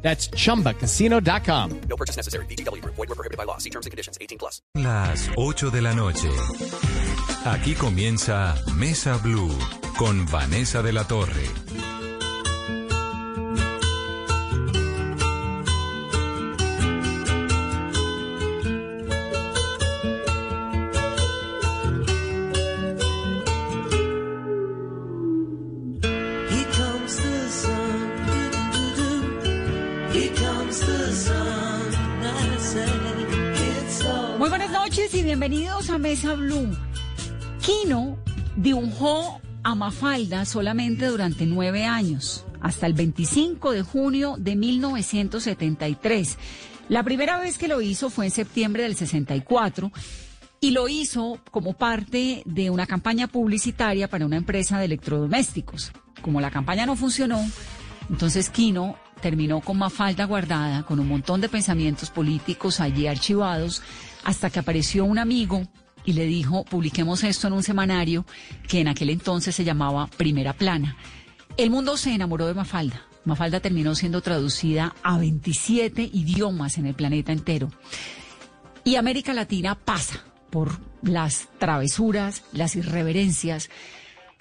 That's chumbacasino.com. No purchase necessary. BGW. Void were prohibited by law. See terms and conditions. 18 plus. Las 8 de la noche. Aquí comienza Mesa Blue con Vanessa de la Torre. Bienvenidos a Mesa Blue. Kino dibujó a Mafalda solamente durante nueve años, hasta el 25 de junio de 1973. La primera vez que lo hizo fue en septiembre del 64 y lo hizo como parte de una campaña publicitaria para una empresa de electrodomésticos. Como la campaña no funcionó, entonces Kino terminó con Mafalda guardada, con un montón de pensamientos políticos allí archivados, hasta que apareció un amigo y le dijo, publiquemos esto en un semanario que en aquel entonces se llamaba Primera Plana. El mundo se enamoró de Mafalda. Mafalda terminó siendo traducida a 27 idiomas en el planeta entero. Y América Latina pasa por las travesuras, las irreverencias,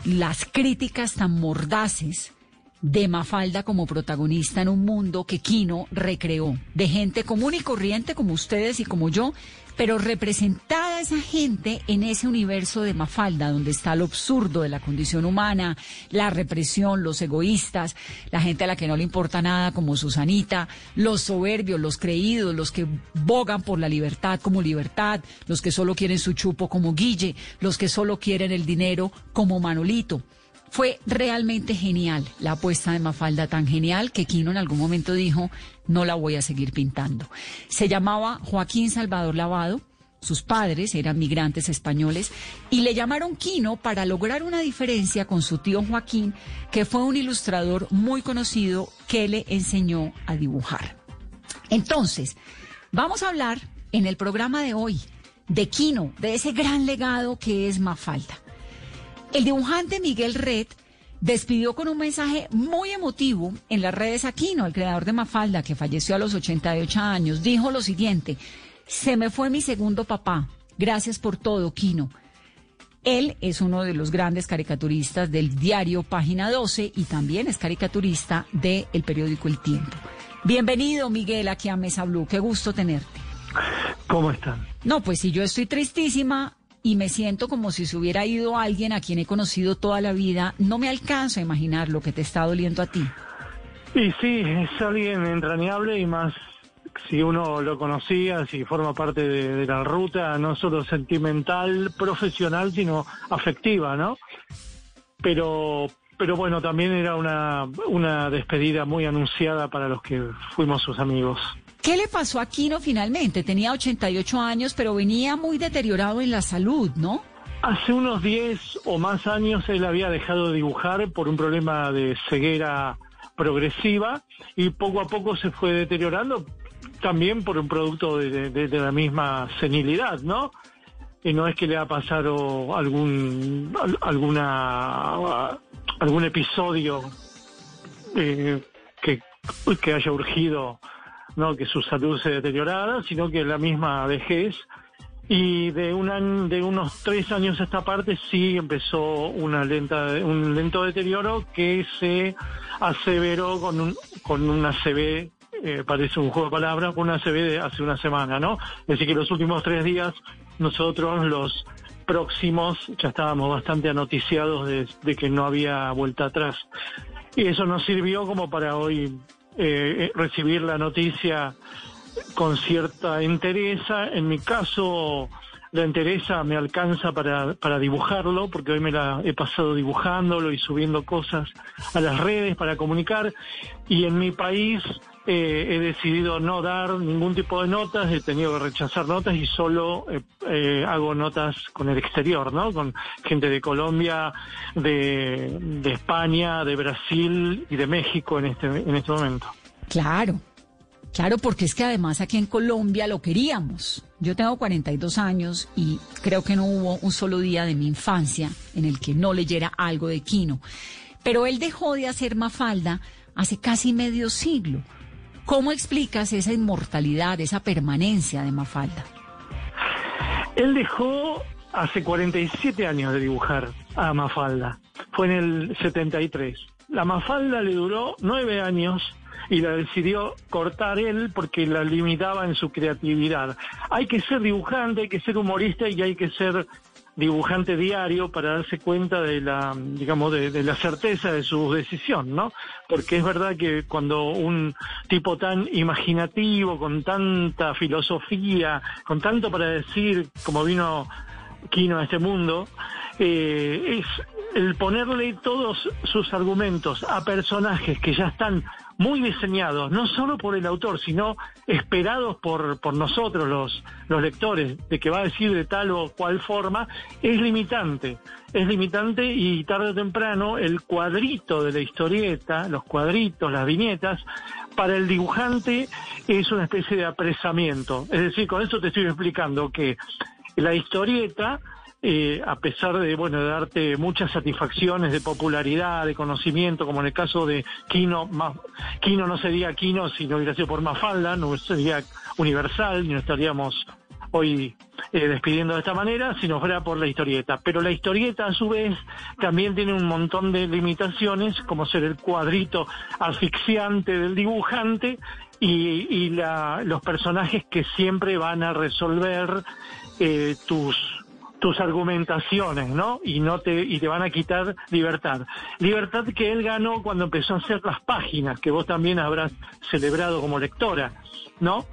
las críticas tan mordaces de Mafalda como protagonista en un mundo que Kino recreó, de gente común y corriente como ustedes y como yo, pero representada esa gente en ese universo de Mafalda, donde está lo absurdo de la condición humana, la represión, los egoístas, la gente a la que no le importa nada como Susanita, los soberbios, los creídos, los que bogan por la libertad como libertad, los que solo quieren su chupo como Guille, los que solo quieren el dinero como Manolito. Fue realmente genial la apuesta de Mafalda, tan genial que Quino en algún momento dijo, no la voy a seguir pintando. Se llamaba Joaquín Salvador Lavado, sus padres eran migrantes españoles y le llamaron Quino para lograr una diferencia con su tío Joaquín, que fue un ilustrador muy conocido que le enseñó a dibujar. Entonces, vamos a hablar en el programa de hoy de Quino, de ese gran legado que es Mafalda. El dibujante Miguel Red despidió con un mensaje muy emotivo en las redes a Quino, el creador de Mafalda, que falleció a los 88 años. Dijo lo siguiente, se me fue mi segundo papá. Gracias por todo, Quino. Él es uno de los grandes caricaturistas del diario Página 12 y también es caricaturista del periódico El Tiempo. Bienvenido, Miguel, aquí a Mesa Blue. Qué gusto tenerte. ¿Cómo están? No, pues si yo estoy tristísima y me siento como si se hubiera ido alguien a quien he conocido toda la vida, no me alcanzo a imaginar lo que te está doliendo a ti. Y sí, es alguien entrañable y más si uno lo conocía, si forma parte de, de la ruta, no solo sentimental, profesional, sino afectiva, ¿no? Pero, pero bueno, también era una, una despedida muy anunciada para los que fuimos sus amigos. ¿Qué le pasó a Kino finalmente? Tenía 88 años, pero venía muy deteriorado en la salud, ¿no? Hace unos 10 o más años él había dejado de dibujar por un problema de ceguera progresiva y poco a poco se fue deteriorando también por un producto de, la misma senilidad, ¿no? Y no es que le ha pasado algún al- alguna algún episodio eh, que, que haya urgido no que su salud se deteriorara, sino que la misma vejez. Y de un de unos tres años a esta parte sí empezó una lenta un lento deterioro que se aseveró con un con una CB eh, parece un juego de palabras con una CB de hace una semana no es decir que los últimos tres días nosotros los próximos ya estábamos bastante anoticiados de que no había vuelta atrás. Y eso nos sirvió como para hoy eh, eh, recibir la noticia con cierta entereza. En mi caso, la entereza me alcanza para, para dibujarlo, porque hoy me la he pasado dibujándolo y subiendo cosas a las redes para comunicar. Y en mi país eh, he decidido no dar ningún tipo de notas, he tenido que rechazar notas y solo eh, eh, hago notas con el exterior, ¿no? Con gente de Colombia, de, de España, de Brasil y de México en este, en este momento. Claro, claro, porque es que además aquí en Colombia lo queríamos. Yo tengo 42 años y creo que no hubo un solo día de mi infancia en el que no leyera algo de Quino. Pero él dejó de hacer Mafalda hace casi medio siglo. ¿Cómo explicas esa inmortalidad, esa permanencia de Mafalda? Él dejó hace 47 años de dibujar a Mafalda. Fue en el 73. La Mafalda le duró nueve años y la decidió cortar él porque la limitaba en su creatividad. Hay que ser dibujante, hay que ser humorista y hay que ser dibujante diario para darse cuenta de la, digamos, de, la certeza de su decisión, ¿no? Porque es verdad que cuando un tipo tan imaginativo, con tanta filosofía, con tanto para decir, como vino Quino a este mundo, eh, es el ponerle todos sus argumentos a personajes que ya están muy diseñados, no solo por el autor, sino esperados por, por nosotros, los, los lectores, de que va a decir de tal o cual forma, es limitante. Es limitante y tarde o temprano el cuadrito de la historieta, los cuadritos, las viñetas, para el dibujante es una especie de apresamiento. Es decir, con eso te estoy explicando que la historieta eh, a pesar de bueno de darte muchas satisfacciones de popularidad, de conocimiento, como en el caso de Kino, Ma- Kino no sería Kino si no hubiera sido por Mafalda, no sería universal, y no estaríamos hoy eh, despidiendo de esta manera, si no fuera por la historieta. Pero la historieta, a su vez, también tiene un montón de limitaciones, como ser el cuadrito asfixiante del dibujante y, y la- los personajes que siempre van a resolver eh, tus tus argumentaciones, ¿no? Y no te y te van a quitar libertad. Libertad que él ganó cuando empezó a hacer las páginas que vos también habrás celebrado como lectora, ¿no?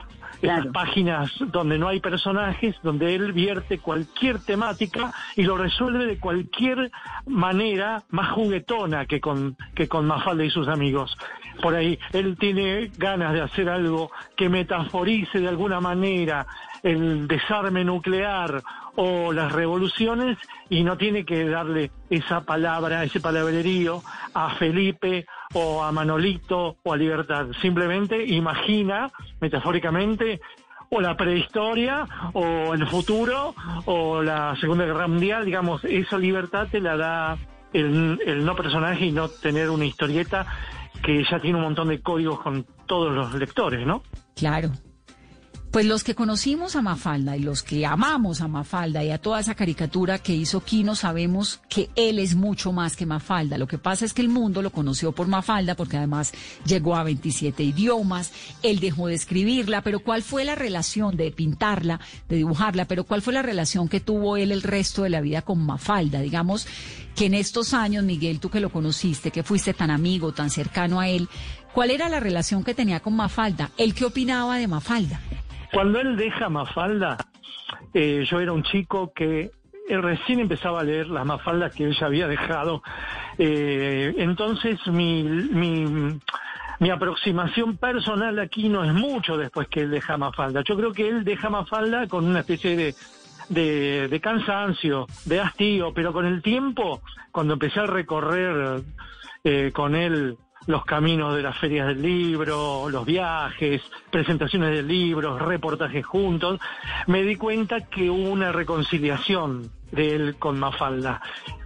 Esas Claro. páginas donde no hay personajes, donde él vierte cualquier temática y lo resuelve de cualquier manera más juguetona que con, que con Mafalda y sus amigos. Por ahí, él tiene ganas de hacer algo que metaforice de alguna manera el desarme nuclear o las revoluciones y no tiene que darle esa palabra, ese palabrerío a Felipe o a Manolito o a Libertad. Simplemente imagina, metafóricamente, o la prehistoria, o el futuro, o la Segunda Guerra Mundial, digamos, esa libertad te la da el, no personaje y no tener una historieta que ya tiene un montón de códigos con todos los lectores, ¿no? Claro. Pues los que conocimos a Mafalda y los que amamos a Mafalda y a toda esa caricatura que hizo Quino sabemos que él es mucho más que Mafalda. Lo que pasa es que el mundo lo conoció por Mafalda porque además llegó a 27 idiomas, él dejó de escribirla, pero ¿cuál fue la relación de pintarla, de dibujarla? Pero ¿cuál fue la relación que tuvo él el resto de la vida con Mafalda? Digamos que en estos años, Miguel, tú que lo conociste, que fuiste tan amigo, tan cercano a él, ¿cuál era la relación que tenía con Mafalda? ¿Él qué opinaba de Mafalda? Cuando él deja Mafalda, eh, yo era un chico que eh, recién empezaba a leer las Mafaldas que él ya había dejado. Eh, entonces mi, mi, aproximación personal aquí no es mucho después que él deja Mafalda. Yo creo que él deja Mafalda con una especie de, de, de cansancio, de hastío, pero con el tiempo, cuando empecé a recorrer eh, con él los caminos de las ferias del libro, los viajes, presentaciones del libro, reportajes juntos, me di cuenta que hubo una reconciliación de él con Mafalda,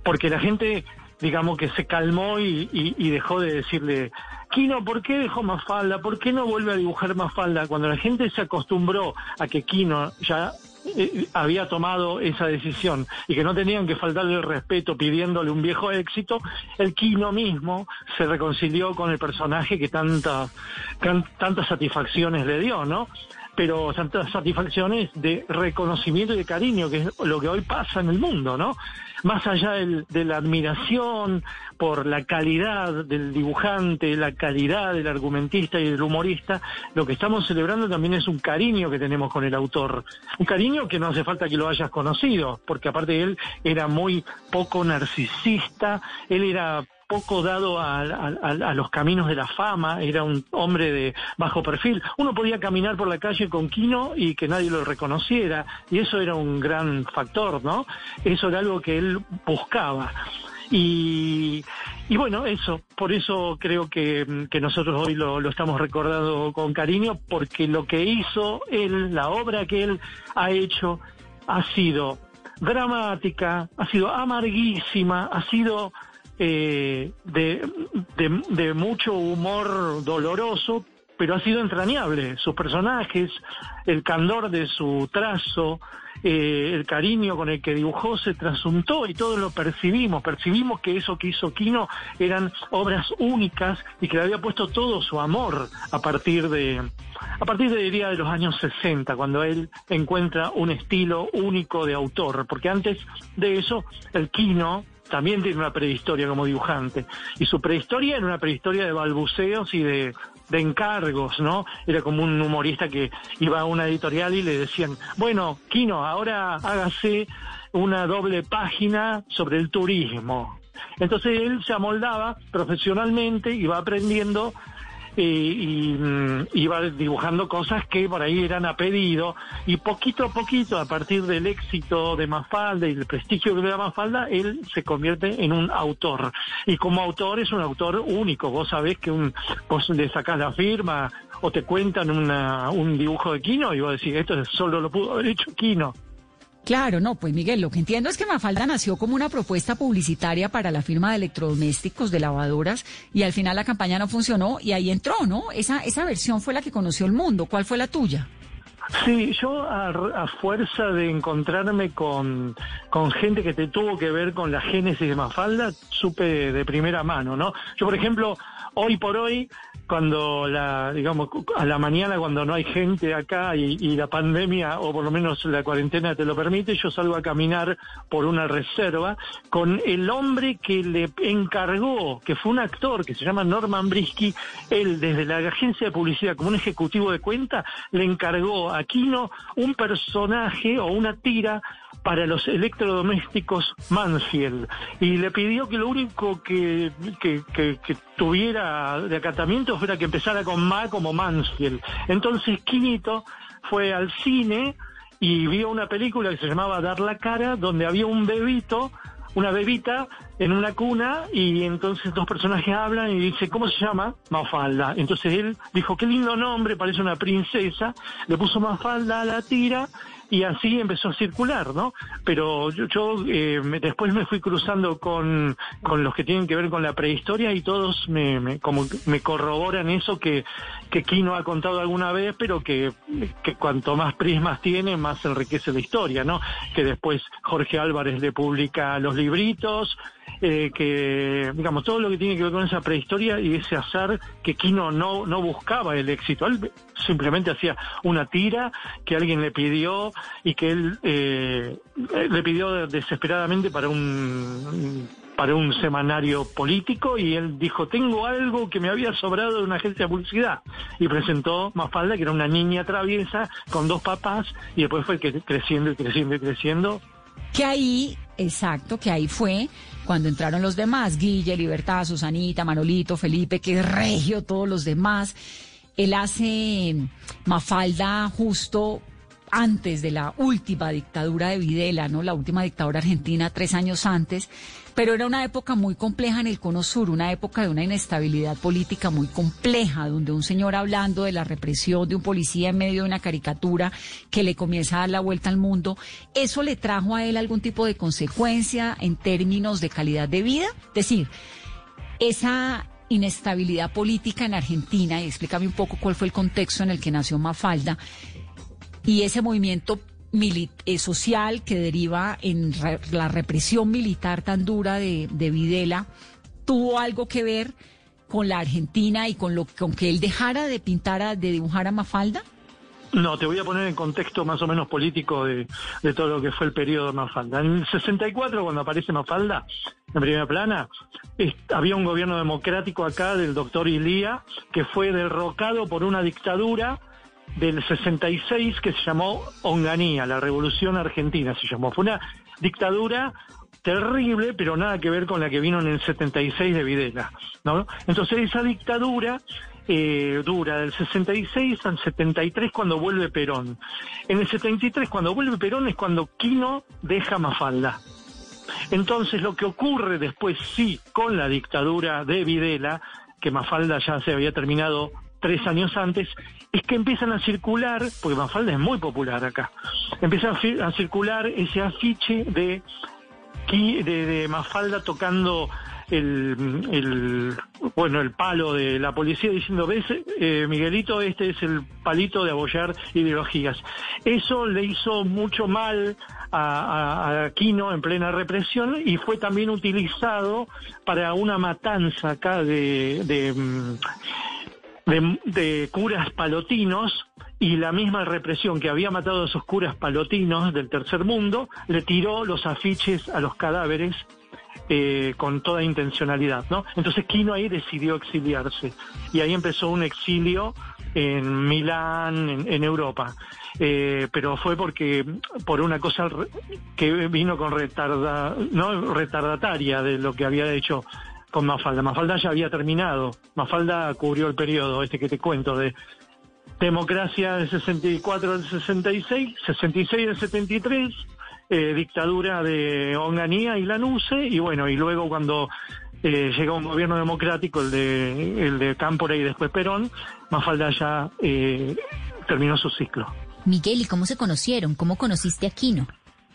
porque la gente, digamos que se calmó y, y- dejó de decirle, Kino, ¿por qué dejó Mafalda? ¿Por qué no vuelve a dibujar Mafalda? Cuando la gente se acostumbró a que Kino ya había tomado esa decisión y que no tenían que faltarle el respeto pidiéndole un viejo éxito, el Kino mismo se reconcilió con el personaje que tanta, tantas satisfacciones le dio, ¿no? pero tantas satisfacciones de reconocimiento y de cariño, que es lo que hoy pasa en el mundo, ¿no? Más allá del- de la admiración por la calidad del dibujante, la calidad del argumentista y del humorista, lo que estamos celebrando también es un cariño que tenemos con el autor. Un cariño que no hace falta que lo hayas conocido, porque aparte él era muy poco narcisista, él era poco dado a, los caminos de la fama, era un hombre de bajo perfil. Uno podía caminar por la calle con Quino y que nadie lo reconociera, y eso era un gran factor, ¿no? Eso era algo que él buscaba. Y, y bueno, eso, por eso creo que, que nosotros hoy lo, lo estamos recordando con cariño, porque lo que hizo él, la obra que él ha hecho, ha sido dramática, ha sido amarguísima, ha sido eh, de, de, mucho humor doloroso, pero ha sido entrañable. Sus personajes, el candor de su trazo, eh, el cariño con el que dibujó se trasuntó y todos lo percibimos. Percibimos que eso que hizo Quino eran obras únicas y que le había puesto todo su amor a partir de, a partir de, de los años 60, cuando él encuentra un estilo único de autor. Porque antes de eso, el Quino también tiene una prehistoria como dibujante. Y su prehistoria era una prehistoria de balbuceos y de, de encargos, ¿no? Era como un humorista que iba a una editorial y le decían, bueno, Quino, ahora hágase una doble página sobre el turismo. Entonces él se amoldaba profesionalmente, iba aprendiendo y, y, mm, iba dibujando cosas que por ahí eran a pedido y poquito a poquito a partir del éxito de Mafalda y el prestigio que le da Mafalda él se convierte en un autor. Y como autor es un autor único. Vos sabés que un, vos le sacás la firma o te cuentan una, un dibujo de Quino y vos decís esto solo lo pudo haber hecho Quino Claro, no, pues Miguel, lo que entiendo es que Mafalda nació como una propuesta publicitaria para la firma de electrodomésticos, de lavadoras, y al final la campaña no funcionó y ahí entró, ¿no? Esa, esa versión fue la que conoció el mundo. ¿Cuál fue la tuya? Sí, yo a, fuerza de encontrarme con, con gente que te tuvo que ver con la génesis de Mafalda, supe de primera mano, ¿no? Yo, por ejemplo, hoy por hoy, cuando la, digamos, a la mañana cuando no hay gente acá y, la pandemia, o por lo menos la cuarentena te lo permite, yo salgo a caminar por una reserva con el hombre que le encargó, que fue un actor que se llama Norman Brisky, él desde la agencia de publicidad como un ejecutivo de cuenta, le encargó a Quino un personaje o una tira para los electrodomésticos Mansfield y le pidió que lo único que, que, que- que tuviera de acatamiento fuera que empezara con Ma como Mansfield. Entonces Quinito fue al cine y vio una película que se llamaba Dar la cara, donde había un bebito, una bebita en una cuna y entonces dos personajes hablan y dice, ¿cómo se llama? Mafalda. Entonces él dijo, qué lindo nombre, parece una princesa, le puso Mafalda a la tira y así empezó a circular, ¿no? Pero yo, yo, eh, me- después me fui cruzando con, con los que tienen que ver con la prehistoria y todos me, me- como me corroboran eso que, que Kino ha contado alguna vez, pero que, que cuanto más prismas tiene, más enriquece la historia, ¿no? Que después Jorge Álvarez le publica los libritos, eh, que, digamos, todo lo que tiene que ver con esa prehistoria y ese azar que Kino no, no buscaba el éxito. Él simplemente hacía una tira que alguien le pidió y que él eh, le pidió desesperadamente para un para un semanario político y él dijo, tengo algo que me había sobrado de una agencia de publicidad. Y presentó Mafalda, que era una niña traviesa con dos papás, y después fue creciendo y creciendo y creciendo Que ahí, exacto, que ahí fue cuando entraron los demás, Guille, Libertad, Susanita, Manolito, Felipe, que regio, todos los demás. Él hace Mafalda justo antes de la última dictadura de Videla, ¿no? La última dictadura argentina, tres años antes. Pero era una época muy compleja en el Cono Sur, una época de una inestabilidad política muy compleja, donde un señor hablando de la represión de un policía en medio de una caricatura que le comienza a dar la vuelta al mundo, ¿eso le trajo a él algún tipo de consecuencia en términos de calidad de vida? Es decir, esa inestabilidad política en Argentina, y explícame un poco cuál fue el contexto en el que nació Mafalda, y ese movimiento eh, social que deriva en re- la represión militar tan dura de, de Videla, tuvo algo que ver con la Argentina y con lo con que él dejara de pintar, a- de dibujar a Mafalda? No, te voy a poner en contexto más o menos político de, de todo lo que fue el periodo de Mafalda. En el 64, cuando aparece Mafalda, en primera plana, había un gobierno democrático acá del doctor Ilía, que fue derrocado por una dictadura del 66 que se llamó Onganía, la Revolución Argentina se llamó. Fue una dictadura terrible, pero nada que ver con la que vino en el 76 de Videla, ¿no? Entonces esa dictadura eh, dura del 66 al 73 cuando vuelve Perón. En el 73 cuando vuelve Perón es cuando Quino deja Mafalda. Entonces lo que ocurre después sí con la dictadura de Videla, que Mafalda ya se había terminado tres años antes, es que empiezan a circular, porque Mafalda es muy popular acá, empieza a, circular ese afiche de, de, de Mafalda tocando el, el bueno el palo de la policía diciendo ves eh, Miguelito este es el palito de apoyar ideologías eso le hizo mucho mal a, a- a Aquino en plena represión y fue también utilizado para una matanza acá de, de, mm, de, de curas palotinos y la misma represión que había matado a esos curas palotinos del tercer mundo le tiró los afiches a los cadáveres eh, con toda intencionalidad, ¿no? Entonces Quino ahí decidió exiliarse y ahí empezó un exilio en Milán, en, en Europa. Eh, pero fue porque por una cosa que vino con retarda, no retardataria de lo que había hecho con Mafalda. Mafalda ya había terminado. Mafalda cubrió el periodo este que te cuento de democracia del 64 al 66, 66 al 73, eh, dictadura de Onganía y Lanuse, y bueno, y luego cuando eh, llegó un gobierno democrático, el de, el de Cámpora y después Perón, Mafalda ya eh, terminó su ciclo. Miguel, ¿y cómo se conocieron? ¿Cómo conociste a Quino?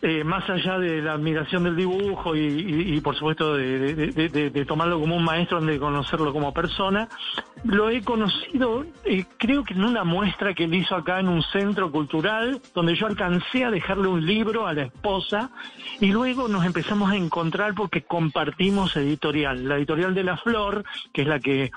Eh, más allá de la admiración del dibujo y, por supuesto de tomarlo como un maestro, de conocerlo como persona, lo he conocido eh, creo que en una muestra que él hizo acá en un centro cultural, donde yo alcancé a dejarle un libro a la esposa y luego nos empezamos a encontrar porque compartimos editorial. La editorial de La Flor, que es la que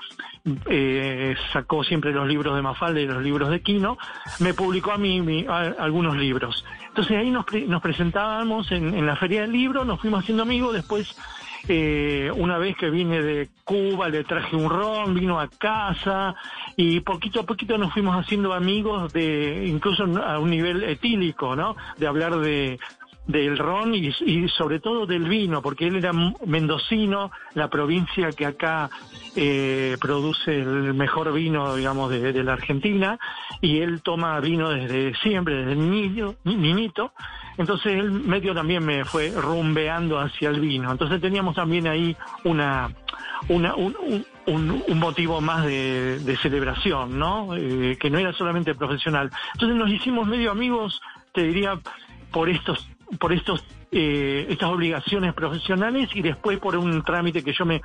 eh, sacó siempre los libros de Mafalda y los libros de Quino, me publicó a mí mi- a- algunos libros. Entonces ahí nos, pre- nos presentábamos en, en la feria del libro, nos fuimos haciendo amigos, después eh, una vez que vine de Cuba le traje un ron, vino a casa y poquito a poquito nos fuimos haciendo amigos de incluso a un nivel etílico, ¿no? De hablar de del ron y, y sobre todo del vino, porque él era mendocino, la provincia que acá eh, produce el mejor vino, digamos, de, la Argentina, y él toma vino desde siempre, desde niño, ni- niñito, entonces él medio también me fue rumbeando hacia el vino, entonces teníamos también ahí una, una un, un- motivo más de, de celebración, ¿no? Eh, que no era solamente profesional. Entonces nos hicimos medio amigos, te diría, por estos por estos eh, estas obligaciones profesionales y después por un trámite que yo me,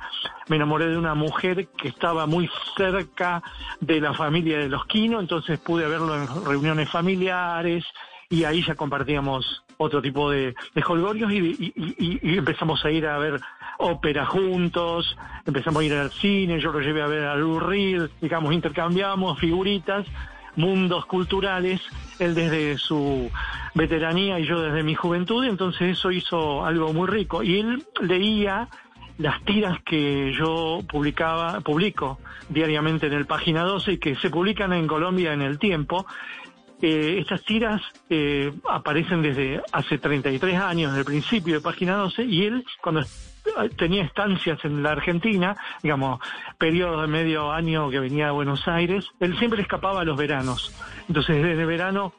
me enamoré de una mujer que estaba muy cerca de la familia de los Quino, entonces pude verlo en reuniones familiares y ahí ya compartíamos otro tipo de, de jolgorios y, y- y- empezamos a ir a ver ópera juntos, empezamos a ir al cine, yo lo llevé a ver a Lou digamos, intercambiamos figuritas mundos culturales, él desde su veteranía y yo desde mi juventud, entonces eso hizo algo muy rico. Y él leía las tiras que yo publicaba, publico diariamente en el Página 12 y que se publican en Colombia en el tiempo. Eh, estas tiras eh, aparecen desde hace 33 años, desde el principio de Página 12, y él cuando tenía estancias en la Argentina, digamos, periodos de medio año que venía a Buenos Aires, él siempre escapaba a los veranos. Entonces, desde verano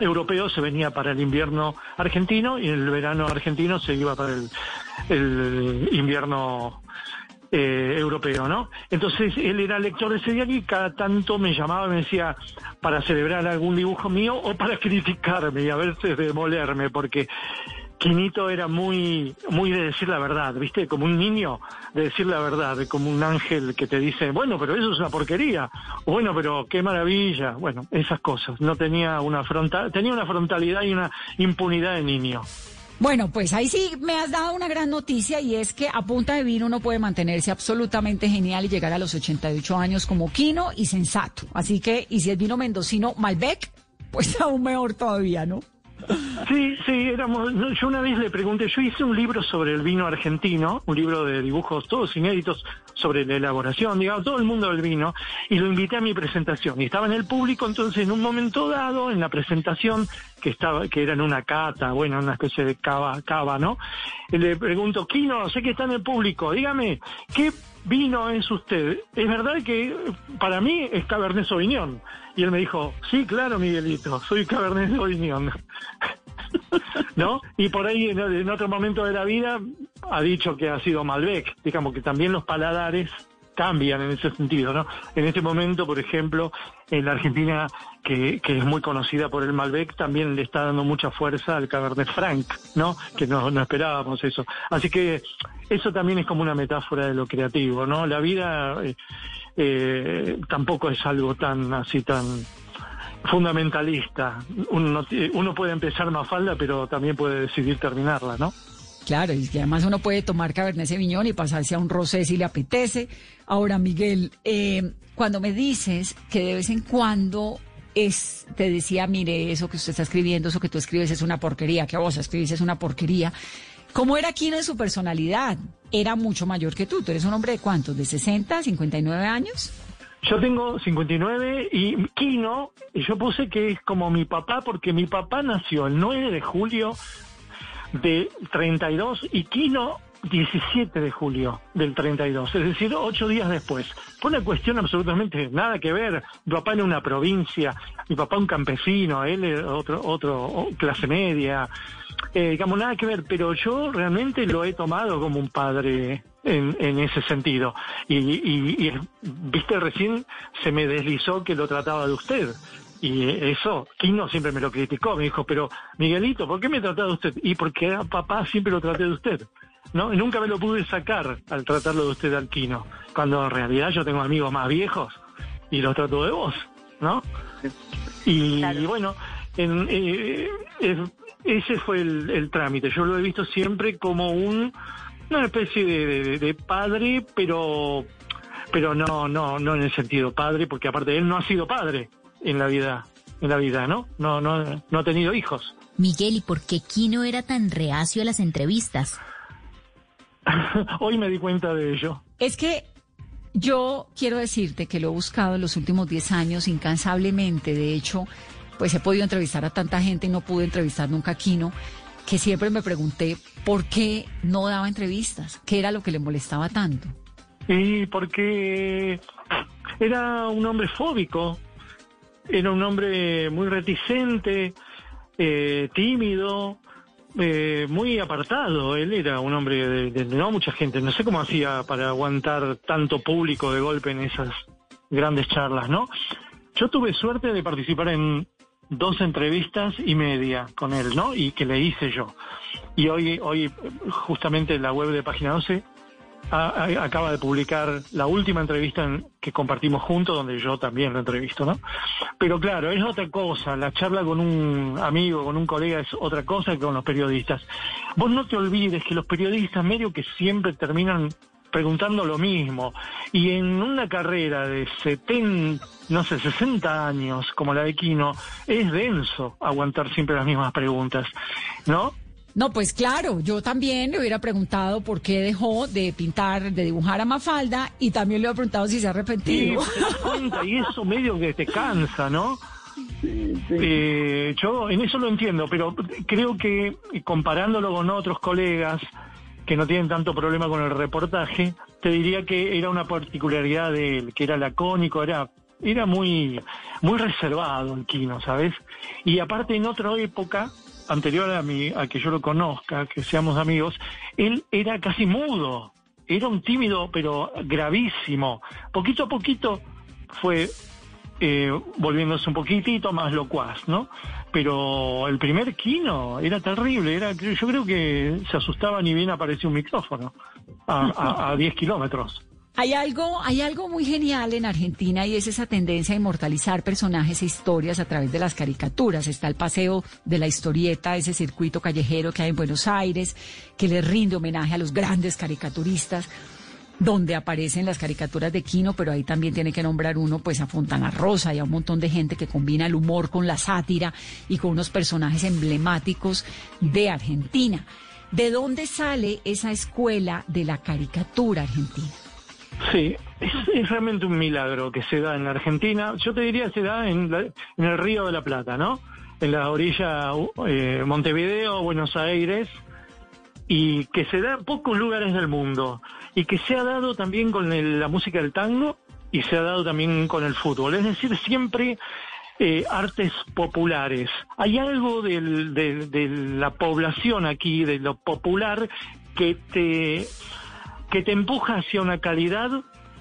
europeo se venía para el invierno argentino y el verano argentino se iba para el, el invierno eh, europeo, ¿no? Entonces él era lector de ese diario y cada tanto me llamaba y me decía para celebrar algún dibujo mío o para criticarme y a veces demolerme, porque Quinito era muy, muy de decir la verdad, ¿viste? Como un niño de decir la verdad, como un ángel que te dice, bueno, pero eso es una porquería, bueno, pero qué maravilla, bueno, esas cosas. No tenía una frontal, tenía una frontalidad y una impunidad de niño. Bueno, pues ahí sí me has dado una gran noticia y es que a punta de vino uno puede mantenerse absolutamente genial y llegar a los 88 años como quino y sensato. Así que, y si es vino mendocino, Malbec, pues aún mejor todavía, ¿no? Sí, sí, éramos. Yo una vez le pregunté, yo hice un libro sobre el vino argentino, un libro de dibujos todos inéditos sobre la elaboración, digamos, todo el mundo del vino, y lo invité a mi presentación. Y estaba en el público, entonces en un momento dado, en la presentación, que estaba, que era en una cata, bueno, una especie de cava, cava, ¿no? Y le pregunto, Kino, sé que está en el público, dígame, ¿qué vino es usted? Es verdad que para mí es Cabernet Sauvignon. Y él me dijo, sí, claro, Miguelito, soy Cabernet Sauvignon. ¿No? Y por ahí en, en otro momento de la vida ha dicho que ha sido Malbec. Digamos que también los paladares cambian en ese sentido, ¿no? En este momento, por ejemplo, en la Argentina, que, que es muy conocida por el Malbec, también le está dando mucha fuerza al Cabernet Franc, ¿no? Que no, no esperábamos eso. Así que eso también es como una metáfora de lo creativo, ¿no? La vida eh, eh, tampoco es algo tan así tan fundamentalista. Uno, uno puede empezar Mafalda, pero también puede decidir terminarla, ¿no? Claro, y que además uno puede tomar Cabernet Sauvignon y pasarse a un rosé si le apetece. Ahora, Miguel, eh, cuando me dices que de vez en cuando es, te decía, mire, eso que usted está escribiendo, eso que tú escribes es una porquería, que vos escribís es una porquería. ¿Cómo era Kino en su personalidad? Era mucho mayor que tú. ¿Tú eres un hombre de cuántos? ¿De 60, 59 años? Yo tengo 59 y y yo puse que es como mi papá, porque mi papá nació el 9 de julio de 32 y Kino 17 de julio del 32, es decir, ocho días después. Fue una cuestión absolutamente nada que ver. Mi papá era una provincia, mi papá un campesino, él otro, otro clase media, eh, digamos, nada que ver, pero yo realmente lo he tomado como un padre en, en ese sentido. Y, y, y, viste, recién se me deslizó que lo trataba de usted. Y eso, Kino siempre me lo criticó, me dijo, pero Miguelito, ¿por qué me trataba de usted? Y porque a papá siempre lo traté de usted. ¿no? Y nunca me lo pude sacar al tratarlo de usted al Kino, cuando en realidad yo tengo amigos más viejos y los trato de vos, ¿no? Y, y bueno, en, eh, es- ese fue el, el trámite. Yo lo he visto siempre como un, una especie de, de- de padre, pero pero no no no en el sentido padre, porque aparte él no ha sido padre en la vida en la vida, ¿no? No no no ha tenido hijos. Miguel, ¿y por qué Kino era tan reacio a las entrevistas? Hoy me di cuenta de ello. Es que yo quiero decirte que lo he buscado en los últimos 10 años incansablemente. De hecho, pues he podido entrevistar a tanta gente y no pude entrevistar nunca a Kino, que siempre me pregunté por qué no daba entrevistas, qué era lo que le molestaba tanto. Y porque era un hombre fóbico, era un hombre muy reticente, eh, tímido, eh, muy apartado. Él era un hombre de, de no mucha gente. No sé cómo hacía para aguantar tanto público de golpe en esas grandes charlas, ¿no? Yo tuve suerte de participar en dos entrevistas y media con él, ¿no? Y que le hice yo. Y hoy, hoy justamente en la web de Página 12 a- a- acaba de publicar la última entrevista en- que compartimos juntos, donde yo también lo entrevisto, ¿no? Pero claro, es otra cosa, la charla con un amigo, con un colega es otra cosa que con los periodistas. Vos no te olvides que los periodistas medio que siempre terminan preguntando lo mismo. Y en una carrera de 70, no sé, 60 años como la de Kino, es denso aguantar siempre las mismas preguntas, ¿no? No, pues claro, yo también le hubiera preguntado por qué dejó de pintar, de dibujar a Mafalda y también le hubiera preguntado si se ha arrepentido. y eso medio que te cansa, ¿no? Eh, yo en eso lo entiendo, pero creo que comparándolo con otros colegas que no tienen tanto problema con el reportaje, te diría que era una particularidad de él, que era lacónico, era era muy muy reservado el Kino, ¿sabes? Y aparte en otra época anterior a mi a que yo lo conozca, que seamos amigos, él era casi mudo, era un tímido pero gravísimo. Poquito a poquito fue eh, volviéndose un poquitito más locuaz, ¿no? Pero el primer Kino era terrible, era yo creo que se asustaba ni bien apareció un micrófono a, a, a 10 kilómetros. Hay algo, hay algo muy genial en Argentina y es esa tendencia a inmortalizar personajes e historias a través de las caricaturas. Está el paseo de la historieta, ese circuito callejero que hay en Buenos Aires, que le rinde homenaje a los grandes caricaturistas. Donde aparecen las caricaturas de Quino, pero ahí también tiene que nombrar uno pues a Fontana Rosa y a un montón de gente que combina el humor con la sátira y con unos personajes emblemáticos de Argentina. ¿De dónde sale esa escuela de la caricatura argentina? Sí, es, realmente un milagro que se da en la Argentina. Yo te diría se da en, la- en el Río de la Plata, ¿no? En la orilla eh, Montevideo, Buenos Aires, y que se da en pocos lugares del mundo. Y que se ha dado también con la música del tango y se ha dado también con el fútbol. Es decir, siempre eh, artes populares. Hay algo del- del- de la población aquí, de lo popular, que te que te empuja hacia una calidad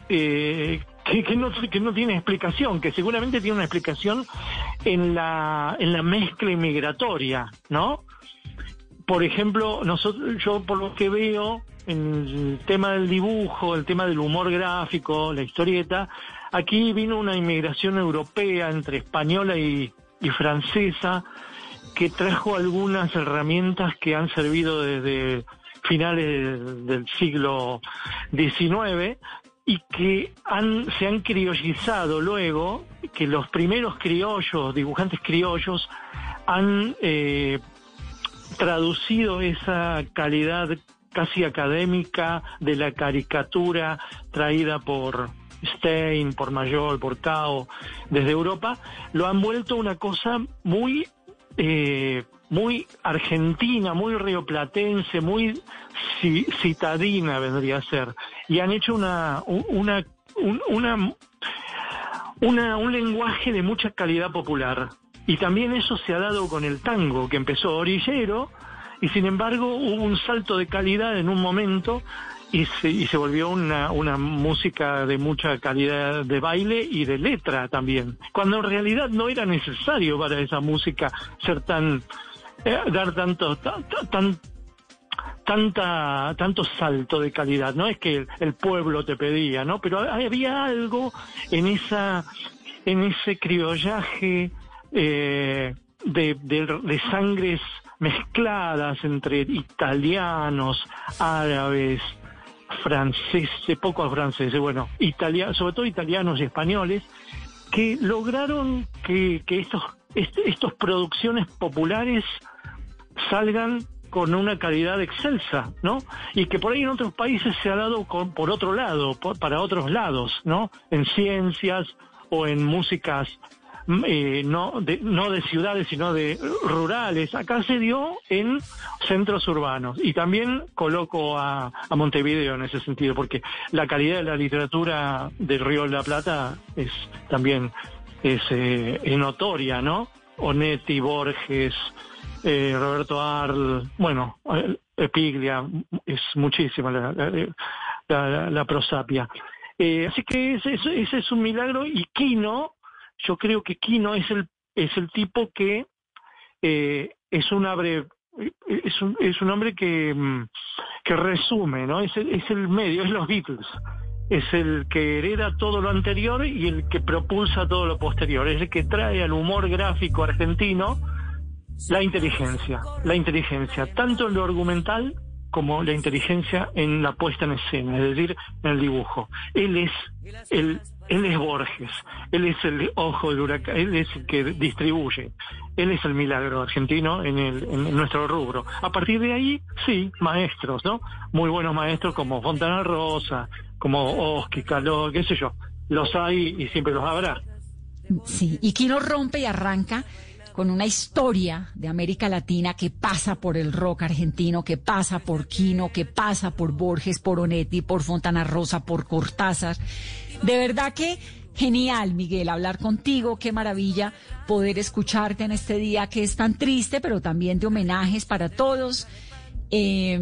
eh, que, que no, que no tiene explicación, que seguramente tiene una explicación en la, en la mezcla inmigratoria, ¿no? Por ejemplo, nosotros, yo por lo que veo en el tema del dibujo, el tema del humor gráfico, la historieta, aquí vino una inmigración europea entre española y, francesa que trajo algunas herramientas que han servido desde finales del, siglo XIX y que se han criollizado luego, que los primeros criollos, dibujantes criollos, han eh, traducido esa calidad casi académica de la caricatura traída por Stein, por Mayol, por Cao, desde Europa, lo han vuelto una cosa muy eh, muy argentina, muy rioplatense, muy ci- citadina vendría a ser. Y han hecho una, un- una, un- una, una, un lenguaje de mucha calidad popular. Y también eso se ha dado con el tango, que empezó orillero, y sin embargo hubo un salto de calidad en un momento y se, y se volvió una, una música de mucha calidad de baile y de letra también, cuando en realidad no era necesario para esa música ser tan, eh, dar tanto, tan, tan, tanta, tanto salto de calidad, no es que el, pueblo te pedía, ¿no? Pero había algo en esa, en ese criollaje eh, de, de sangres mezcladas entre italianos, árabes, franceses, pocos franceses, bueno, italia, sobre todo italianos y españoles, que lograron que, que estos, est- estos producciones populares salgan con una calidad excelsa, ¿no? Y que por ahí en otros países se ha dado por otro lado, por- para otros lados, ¿no? En ciencias o en músicas eh, no, de, no de ciudades, sino de rurales. Acá se dio en centros urbanos. Y también coloco a, a Montevideo en ese sentido, porque la calidad de la literatura del Río de la Plata es también es, eh, es notoria, ¿no? Onetti, Borges, eh, Roberto Arl, bueno, eh, Epiglia, es muchísima la, la, prosapia. Eh, así que ese- ese es un milagro y Quino, yo creo que Quino es el, es el tipo que eh, es un abre, es un, es un hombre que, mm, que resume, ¿no? Es el, es el medio, es los Beatles. Es el que hereda todo lo anterior y el que propulsa todo lo posterior. Es el que trae al humor gráfico argentino la inteligencia, la inteligencia, tanto en lo argumental como la inteligencia en la puesta en escena, es decir, en el dibujo. Él es el, él es Borges, él es el ojo del huracán, él es el que distribuye, él es el milagro argentino en, el, en nuestro rubro. A partir de ahí, sí, maestros, ¿no? Muy buenos maestros como Fontana Rosa, como Oski, Caló, qué sé yo. Los hay y siempre los habrá. Sí, y Quino rompe y arranca con una historia de América Latina que pasa por el rock argentino, que pasa por Quino, que pasa por Borges, por Onetti, por Fontana Rosa, por Cortázar. De verdad que genial, Miguel, hablar contigo, qué maravilla poder escucharte en este día que es tan triste, pero también de homenajes para todos. Eh,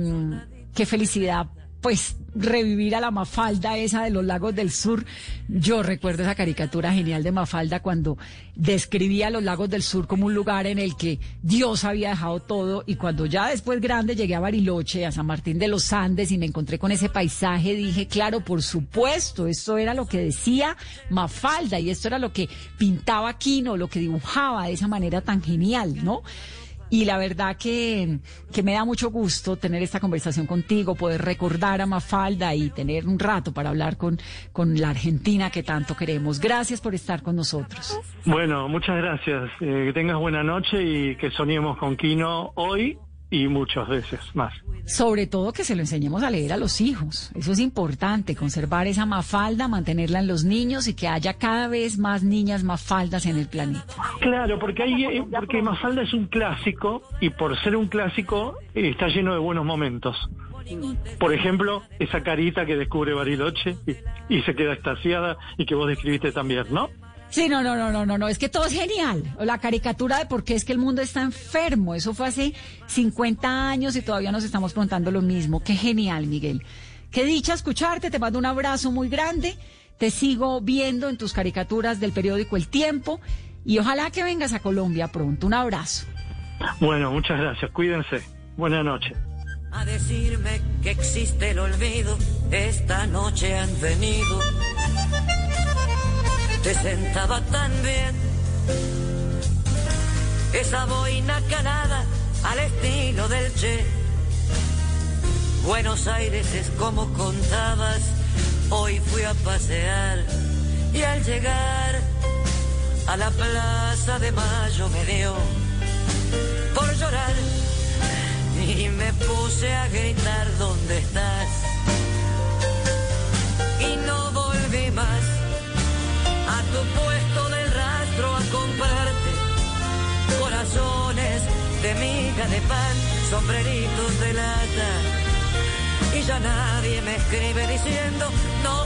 qué felicidad pues revivir a la Mafalda esa de los lagos del sur. Yo recuerdo esa caricatura genial de Mafalda cuando describía los lagos del sur como un lugar en el que Dios había dejado todo y cuando ya después grande llegué a Bariloche, a San Martín de los Andes y me encontré con ese paisaje, dije, claro, por supuesto, esto era lo que decía Mafalda y esto era lo que pintaba Quino, lo que dibujaba de esa manera tan genial, ¿no? Y la verdad que, que me da mucho gusto tener esta conversación contigo, poder recordar a Mafalda y tener un rato para hablar con, con la Argentina que tanto queremos. Gracias por estar con nosotros. Bueno, muchas gracias. Eh, que tengas buena noche y que soñemos con Kino hoy y muchas veces más. Sobre todo que se lo enseñemos a leer a los hijos. Eso es importante, conservar esa mafalda, mantenerla en los niños y que haya cada vez más niñas mafaldas en el planeta. Claro, porque hay, eh, porque Mafalda es un clásico y por ser un clásico eh, está lleno de buenos momentos. Por ejemplo, esa carita que descubre Bariloche y, y se queda extasiada y que vos describiste también, ¿no? Sí, no, no, no, no, no, no, es que todo es genial. La caricatura de por qué es que el mundo está enfermo, eso fue hace 50 años y todavía nos estamos preguntando lo mismo. Qué genial, Miguel. Qué dicha escucharte, te mando un abrazo muy grande, te sigo viendo en tus caricaturas del periódico El Tiempo y ojalá que vengas a Colombia pronto. Un abrazo. Bueno, muchas gracias. Cuídense. Buenas noches. A decirme que existe el olvido, esta noche han venido. Te sentaba tan bien. Esa boina calada al estilo del Che. Buenos Aires es como contabas. Hoy fui a pasear y al llegar a la plaza de Mayo me dio por llorar y me puse a gritar ¿dónde estás? Tu puesto del rastro a comprarte corazones de miga de pan, sombreritos de lata. Y ya nadie me escribe diciendo no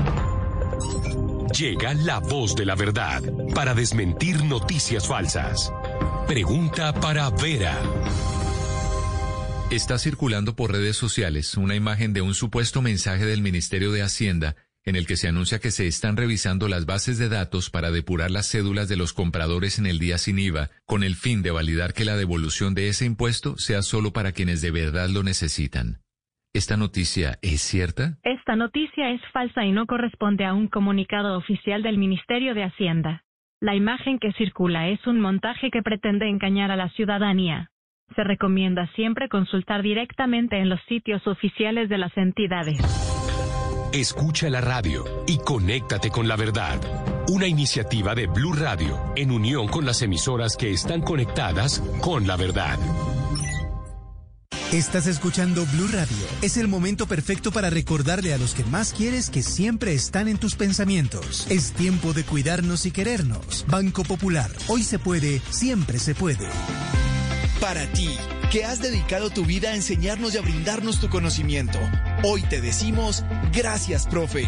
Llega la voz de la verdad para desmentir noticias falsas. Pregunta para Vera. Está circulando por redes sociales una imagen de un supuesto mensaje del Ministerio de Hacienda en el que se anuncia que se están revisando las bases de datos para depurar las cédulas de los compradores en el día sin IVA, con el fin de validar que la devolución de ese impuesto sea solo para quienes de verdad lo necesitan. ¿Esta noticia es cierta? Esta noticia es falsa y no corresponde a un comunicado oficial del Ministerio de Hacienda. La imagen que circula es un montaje que pretende engañar a la ciudadanía. Se recomienda siempre consultar directamente en los sitios oficiales de las entidades. Escucha la radio y conéctate con la verdad. Una iniciativa de Blue Radio en unión con las emisoras que están conectadas con la verdad. Estás escuchando Blue Radio. Es el momento perfecto para recordarle a los que más quieres que siempre están en tus pensamientos. Es tiempo de cuidarnos y querernos. Banco Popular. Hoy se puede, siempre se puede. Para ti, que has dedicado tu vida a enseñarnos y a brindarnos tu conocimiento, hoy te decimos gracias, profe.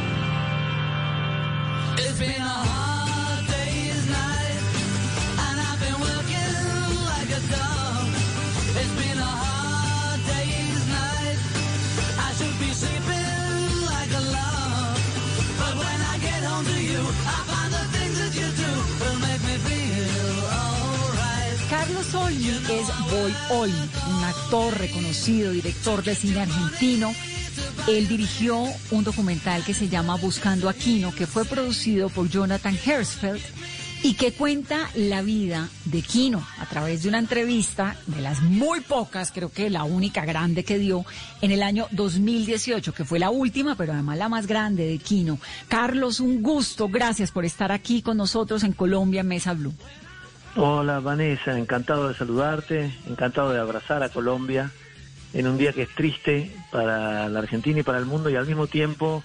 Olmi es Boy Olmi, un actor reconocido, director de cine argentino. Él dirigió un documental que se llama Buscando a Kino, que fue producido por Jonathan Hersfeld y que cuenta la vida de Kino a través de una entrevista de las muy pocas, creo que la única grande que dio en el año 2018, que fue la última, pero además la más grande de Kino. Carlos, un gusto, gracias por estar aquí con nosotros en Colombia Mesa Blue. Hola Vanessa, encantado de saludarte, encantado de abrazar a Colombia en un día que es triste para la Argentina y para el mundo y al mismo tiempo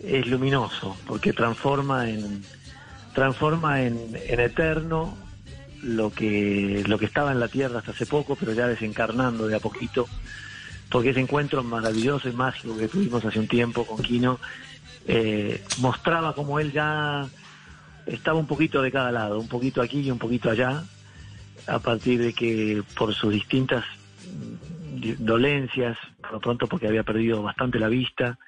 es luminoso porque transforma en transforma en, eterno lo que lo que estaba en la tierra hasta hace poco pero ya desencarnando de a poquito porque ese encuentro maravilloso y mágico que tuvimos hace un tiempo con Kino eh, mostraba como él ya estaba un poquito de cada lado, un poquito aquí y un poquito allá, a partir de que por sus distintas mm, dolencias, por lo pronto porque había perdido bastante la vista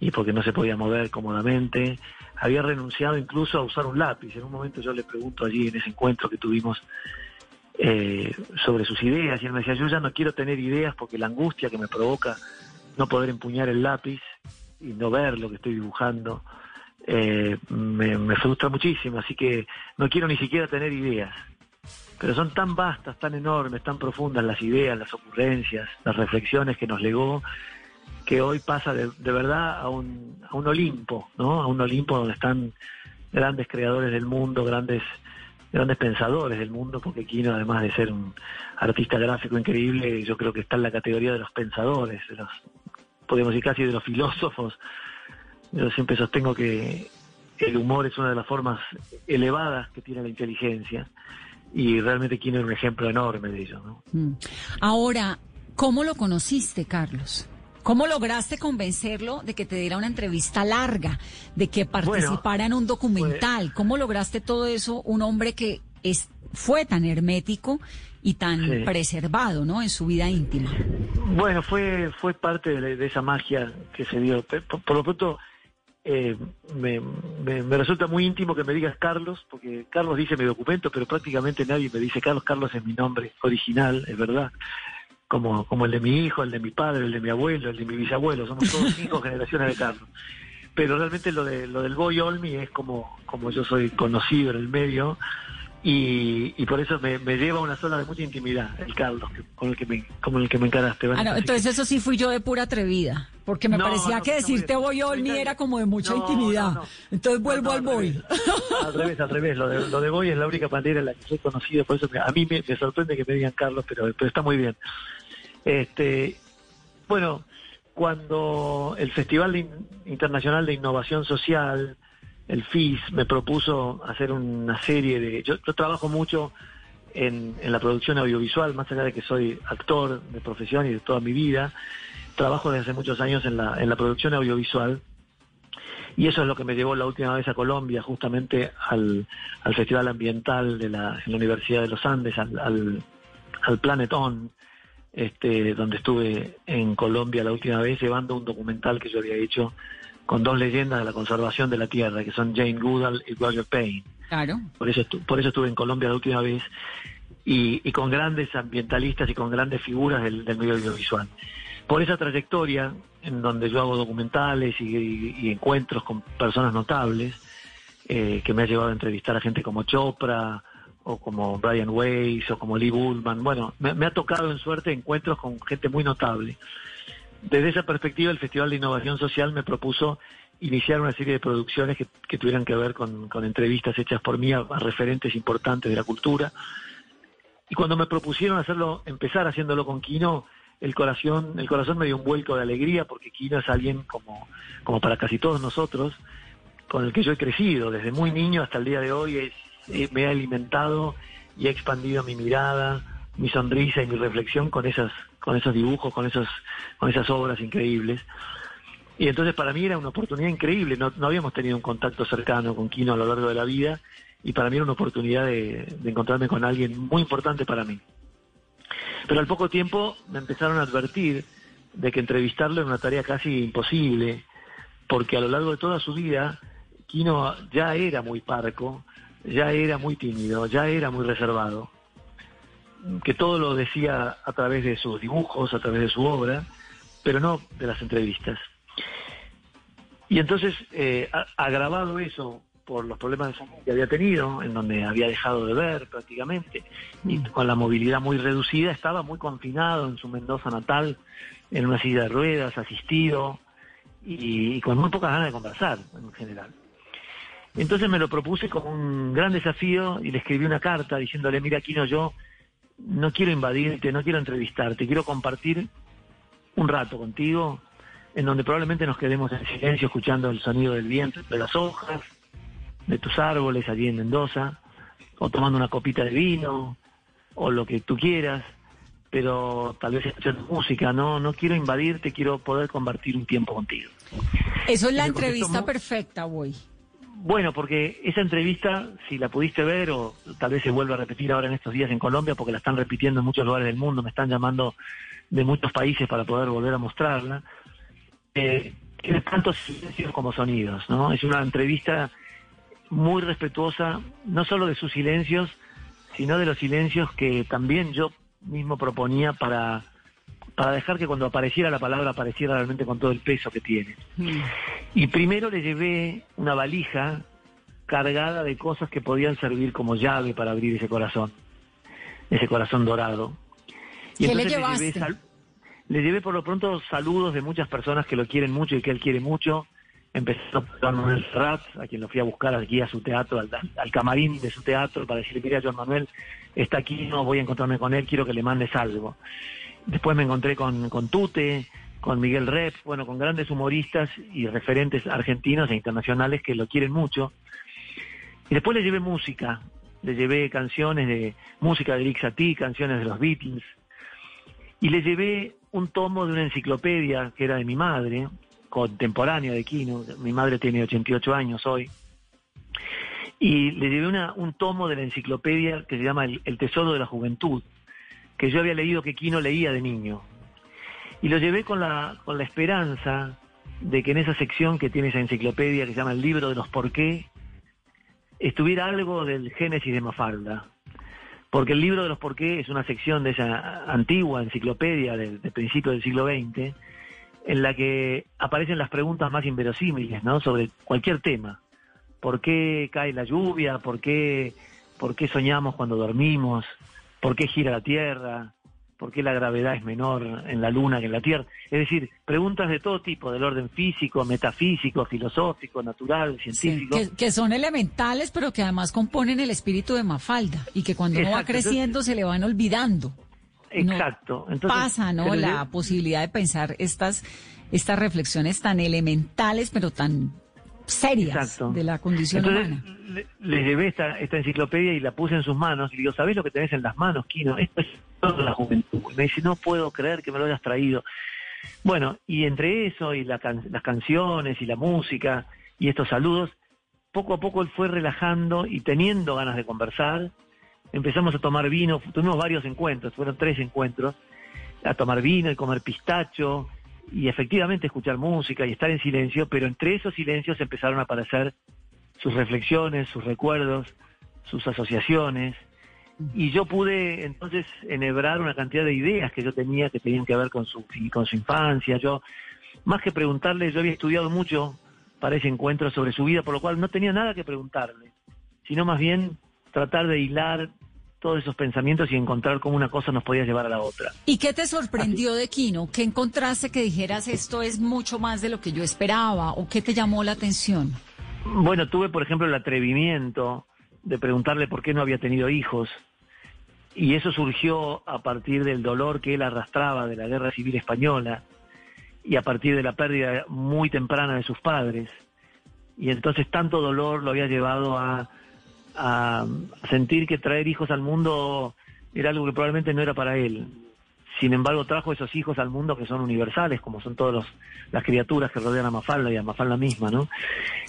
y porque no se podía mover cómodamente, había renunciado incluso a usar un lápiz. En un momento yo le pregunto allí en ese encuentro que tuvimos eh, sobre sus ideas y él me decía, yo ya no quiero tener ideas porque la angustia que me provoca no poder empuñar el lápiz y no ver lo que estoy dibujando eh, me, me frustra muchísimo, así que no quiero ni siquiera tener ideas. Pero son tan vastas, tan enormes, tan profundas las ideas, las ocurrencias, las reflexiones que nos legó, que hoy pasa de, de verdad a un, a un Olimpo, ¿no? A un Olimpo donde están grandes creadores del mundo, grandes grandes pensadores del mundo, porque Kino, además de ser un artista gráfico increíble, yo creo que está en la categoría de los pensadores, de los, podemos decir casi de los filósofos. Yo siempre sostengo que el humor es una de las formas elevadas que tiene la inteligencia y realmente es un ejemplo enorme de ello. ¿no? Mm. Ahora, ¿cómo lo conociste, Carlos? ¿Cómo lograste convencerlo de que te diera una entrevista larga, de que participara en un documental? ¿Cómo lograste todo eso? Un hombre que es, fue tan hermético y tan Sí. preservado, ¿no? En su vida íntima. Bueno, fue fue parte de, de esa magia que se dio. Por lo pronto, eh, me, me- me resulta muy íntimo que me digas Carlos, porque Carlos dice mi documento, pero prácticamente nadie me dice Carlos. Carlos es mi nombre original, es verdad. Como, como el de mi hijo, el de mi padre, el de mi abuelo, el de mi bisabuelo. Somos todos cinco generaciones de Carlos. Pero realmente lo, de, lo del Boy Olmi es como, como yo soy conocido en el medio. Y, y por eso me, me lleva a una zona de mucha intimidad, el Carlos, con el que me, con el que me encaraste. Ah, no, entonces eso sí fui yo de pura atrevida, porque me No, parecía no, que decirte voy Olmi era como de mucha intimidad. Entonces vuelvo al no, al voy. revés. Al revés, al revés. Lo de, lo de Boy es la única manera en la que soy conocido, por eso me- a mí me, me sorprende que me digan Carlos, pero, pero está muy bien. Este, bueno, cuando el Festival Internacional de Innovación Social, el FIS, me propuso hacer una serie de... Yo, yo trabajo mucho en, la producción audiovisual, más allá de que soy actor de profesión y de toda mi vida, trabajo desde hace muchos años en la, en la producción audiovisual. Y eso es lo que me llevó la última vez a Colombia, justamente al, al Festival Ambiental de la, en la Universidad de los Andes, al, al, al Planet On, este, donde estuve en Colombia la última vez llevando un documental que yo había hecho con dos leyendas de la conservación de la tierra, que son Jane Goodall y Roger Payne. Claro. Por eso, estu- por eso estuve en Colombia la última vez y, y con grandes ambientalistas y con grandes figuras del, del medio audiovisual. Por esa trayectoria, en donde yo hago documentales y, y- y encuentros con personas notables, eh, que me ha llevado a entrevistar a gente como Chopra, o como Brian Weiss, o como Lee Bullman. Bueno, me, me ha tocado en suerte encuentros con gente muy notable. Desde esa perspectiva, el Festival de Innovación Social me propuso iniciar una serie de producciones que, tuvieran que ver con, entrevistas hechas por mí a, referentes importantes de la cultura. Y cuando me propusieron hacerlo, empezar haciéndolo con Kino, el corazón, el corazón me dio un vuelco de alegría porque Kino es alguien como, como para casi todos nosotros, con el que yo he crecido desde muy niño hasta el día de hoy, es- eh, me ha alimentado y ha expandido mi mirada, mi sonrisa y mi reflexión con esas, con esos dibujos, con esos, con esas obras increíbles. Y entonces para mí era una oportunidad increíble, no, no habíamos tenido un contacto cercano con Kino a lo largo de la vida y para mí era una oportunidad de, de encontrarme con alguien muy importante para mí. Pero al poco tiempo me empezaron a advertir de que entrevistarlo era una tarea casi imposible, porque a lo largo de toda su vida, Kino ya era muy parco, ya era muy tímido, ya era muy reservado, que todo lo decía a través de sus dibujos, a través de su obra, pero no de las entrevistas. Y entonces, eh, agravado eso por los problemas de salud que había tenido, en donde había dejado de ver prácticamente, y con la movilidad muy reducida, estaba muy confinado en su Mendoza natal, en una silla de ruedas, asistido, y, y con muy pocas ganas de conversar en general. Entonces me lo propuse como un gran desafío y le escribí una carta diciéndole, mira, Kino, yo no quiero invadirte, no quiero entrevistarte, quiero compartir un rato contigo en donde probablemente nos quedemos en silencio escuchando el sonido del viento de las hojas, de tus árboles allí en Mendoza, o tomando una copita de vino, o lo que tú quieras, pero tal vez escuchando música, no, no quiero invadirte, quiero poder compartir un tiempo contigo. Eso es la entrevista perfecta, voy. Bueno, porque esa entrevista, si la pudiste ver, o tal vez se vuelva a repetir ahora en estos días en Colombia, porque la están repitiendo en muchos lugares del mundo, me están llamando de muchos países para poder volver a mostrarla, eh, tiene tantos silencios como sonidos, ¿no? Es una entrevista muy respetuosa, no solo de sus silencios, sino de los silencios que también yo mismo proponía para, para dejar que cuando apareciera la palabra apareciera realmente con todo el peso que tiene. Y primero le llevé una valija cargada de cosas que podían servir como llave para abrir ese corazón, ese corazón dorado. ¿Qué le llevaste? llevé, sal- le llevé por lo pronto saludos de muchas personas que lo quieren mucho y que él quiere mucho. Empezó por Manuel Serrat, a quien lo fui a buscar aquí a su teatro, al, al camarín de su teatro, para decirle, mira, Joan Manuel está aquí, no voy a encontrarme con él, quiero que le mandes algo. Después me encontré con, con Tute, con Miguel Rep, bueno, con grandes humoristas y referentes argentinos e internacionales que lo quieren mucho. Y después le llevé música, le llevé canciones de música de Eric Satie, canciones de los Beatles, y le llevé un tomo de una enciclopedia que era de mi madre, contemporánea de Kino, mi madre tiene 88 años hoy, y le llevé una, un tomo de la enciclopedia que se llama El Tesoro de la Juventud, que yo había leído que Kino leía de niño. Y lo llevé con la, con la esperanza de que en esa sección que tiene esa enciclopedia que se llama El Libro de los Por qué, estuviera algo del Génesis de Mafalda. Porque el libro de los por qué es una sección de esa antigua enciclopedia del, del principio del siglo XX, en la que aparecen las preguntas más inverosímiles, ¿no? Sobre cualquier tema. ¿Por qué cae la lluvia? ¿Por qué, por qué soñamos cuando dormimos? ¿Por qué gira la Tierra? ¿Por qué la gravedad es menor en la Luna que en la Tierra? Es decir, preguntas de todo tipo, del orden físico, metafísico, filosófico, natural, científico. Que, que son elementales, pero que además componen el espíritu de Mafalda y que cuando uno va creciendo se le van olvidando. Exacto. Entonces, Pasa, ¿no? yo- La posibilidad de pensar estas, estas reflexiones tan elementales, pero tan serias Exacto. de la condición Entonces, humana. le, le llevé esta, esta enciclopedia y la puse en sus manos y le digo, ¿sabés lo que tenés en las manos, Kino? Esto es toda la juventud. Y me dice, no puedo creer que me lo hayas traído. Bueno, y entre eso y la can- las canciones y la música y estos saludos, poco a poco él fue relajando y teniendo ganas de conversar. Empezamos a tomar vino, tuvimos varios encuentros, fueron tres encuentros, a tomar vino y comer pistacho y efectivamente escuchar música y estar en silencio, pero entre esos silencios empezaron a aparecer sus reflexiones, sus recuerdos, sus asociaciones, y yo pude entonces enhebrar una cantidad de ideas que yo tenía que tenían que ver con su, con su infancia. Yo, más que preguntarle, yo había estudiado mucho para ese encuentro sobre su vida, por lo cual no tenía nada que preguntarle, sino más bien tratar de hilar todos esos pensamientos y encontrar cómo una cosa nos podía llevar a la otra. ¿Y qué te sorprendió de Kino? ¿Qué encontraste que dijeras esto es mucho más de lo que yo esperaba? ¿O qué te llamó la atención? Bueno, tuve, por ejemplo, el atrevimiento de preguntarle por qué no había tenido hijos. y eso surgió a partir del dolor que él arrastraba de la guerra civil española y a partir de la pérdida muy temprana de sus padres. Y entonces tanto dolor lo había llevado a, a sentir que traer hijos al mundo era algo que probablemente no era para él. Sin embargo, trajo esos hijos al mundo que son universales, como son todas las criaturas que rodean a Mafalda y a Mafalda misma, ¿no?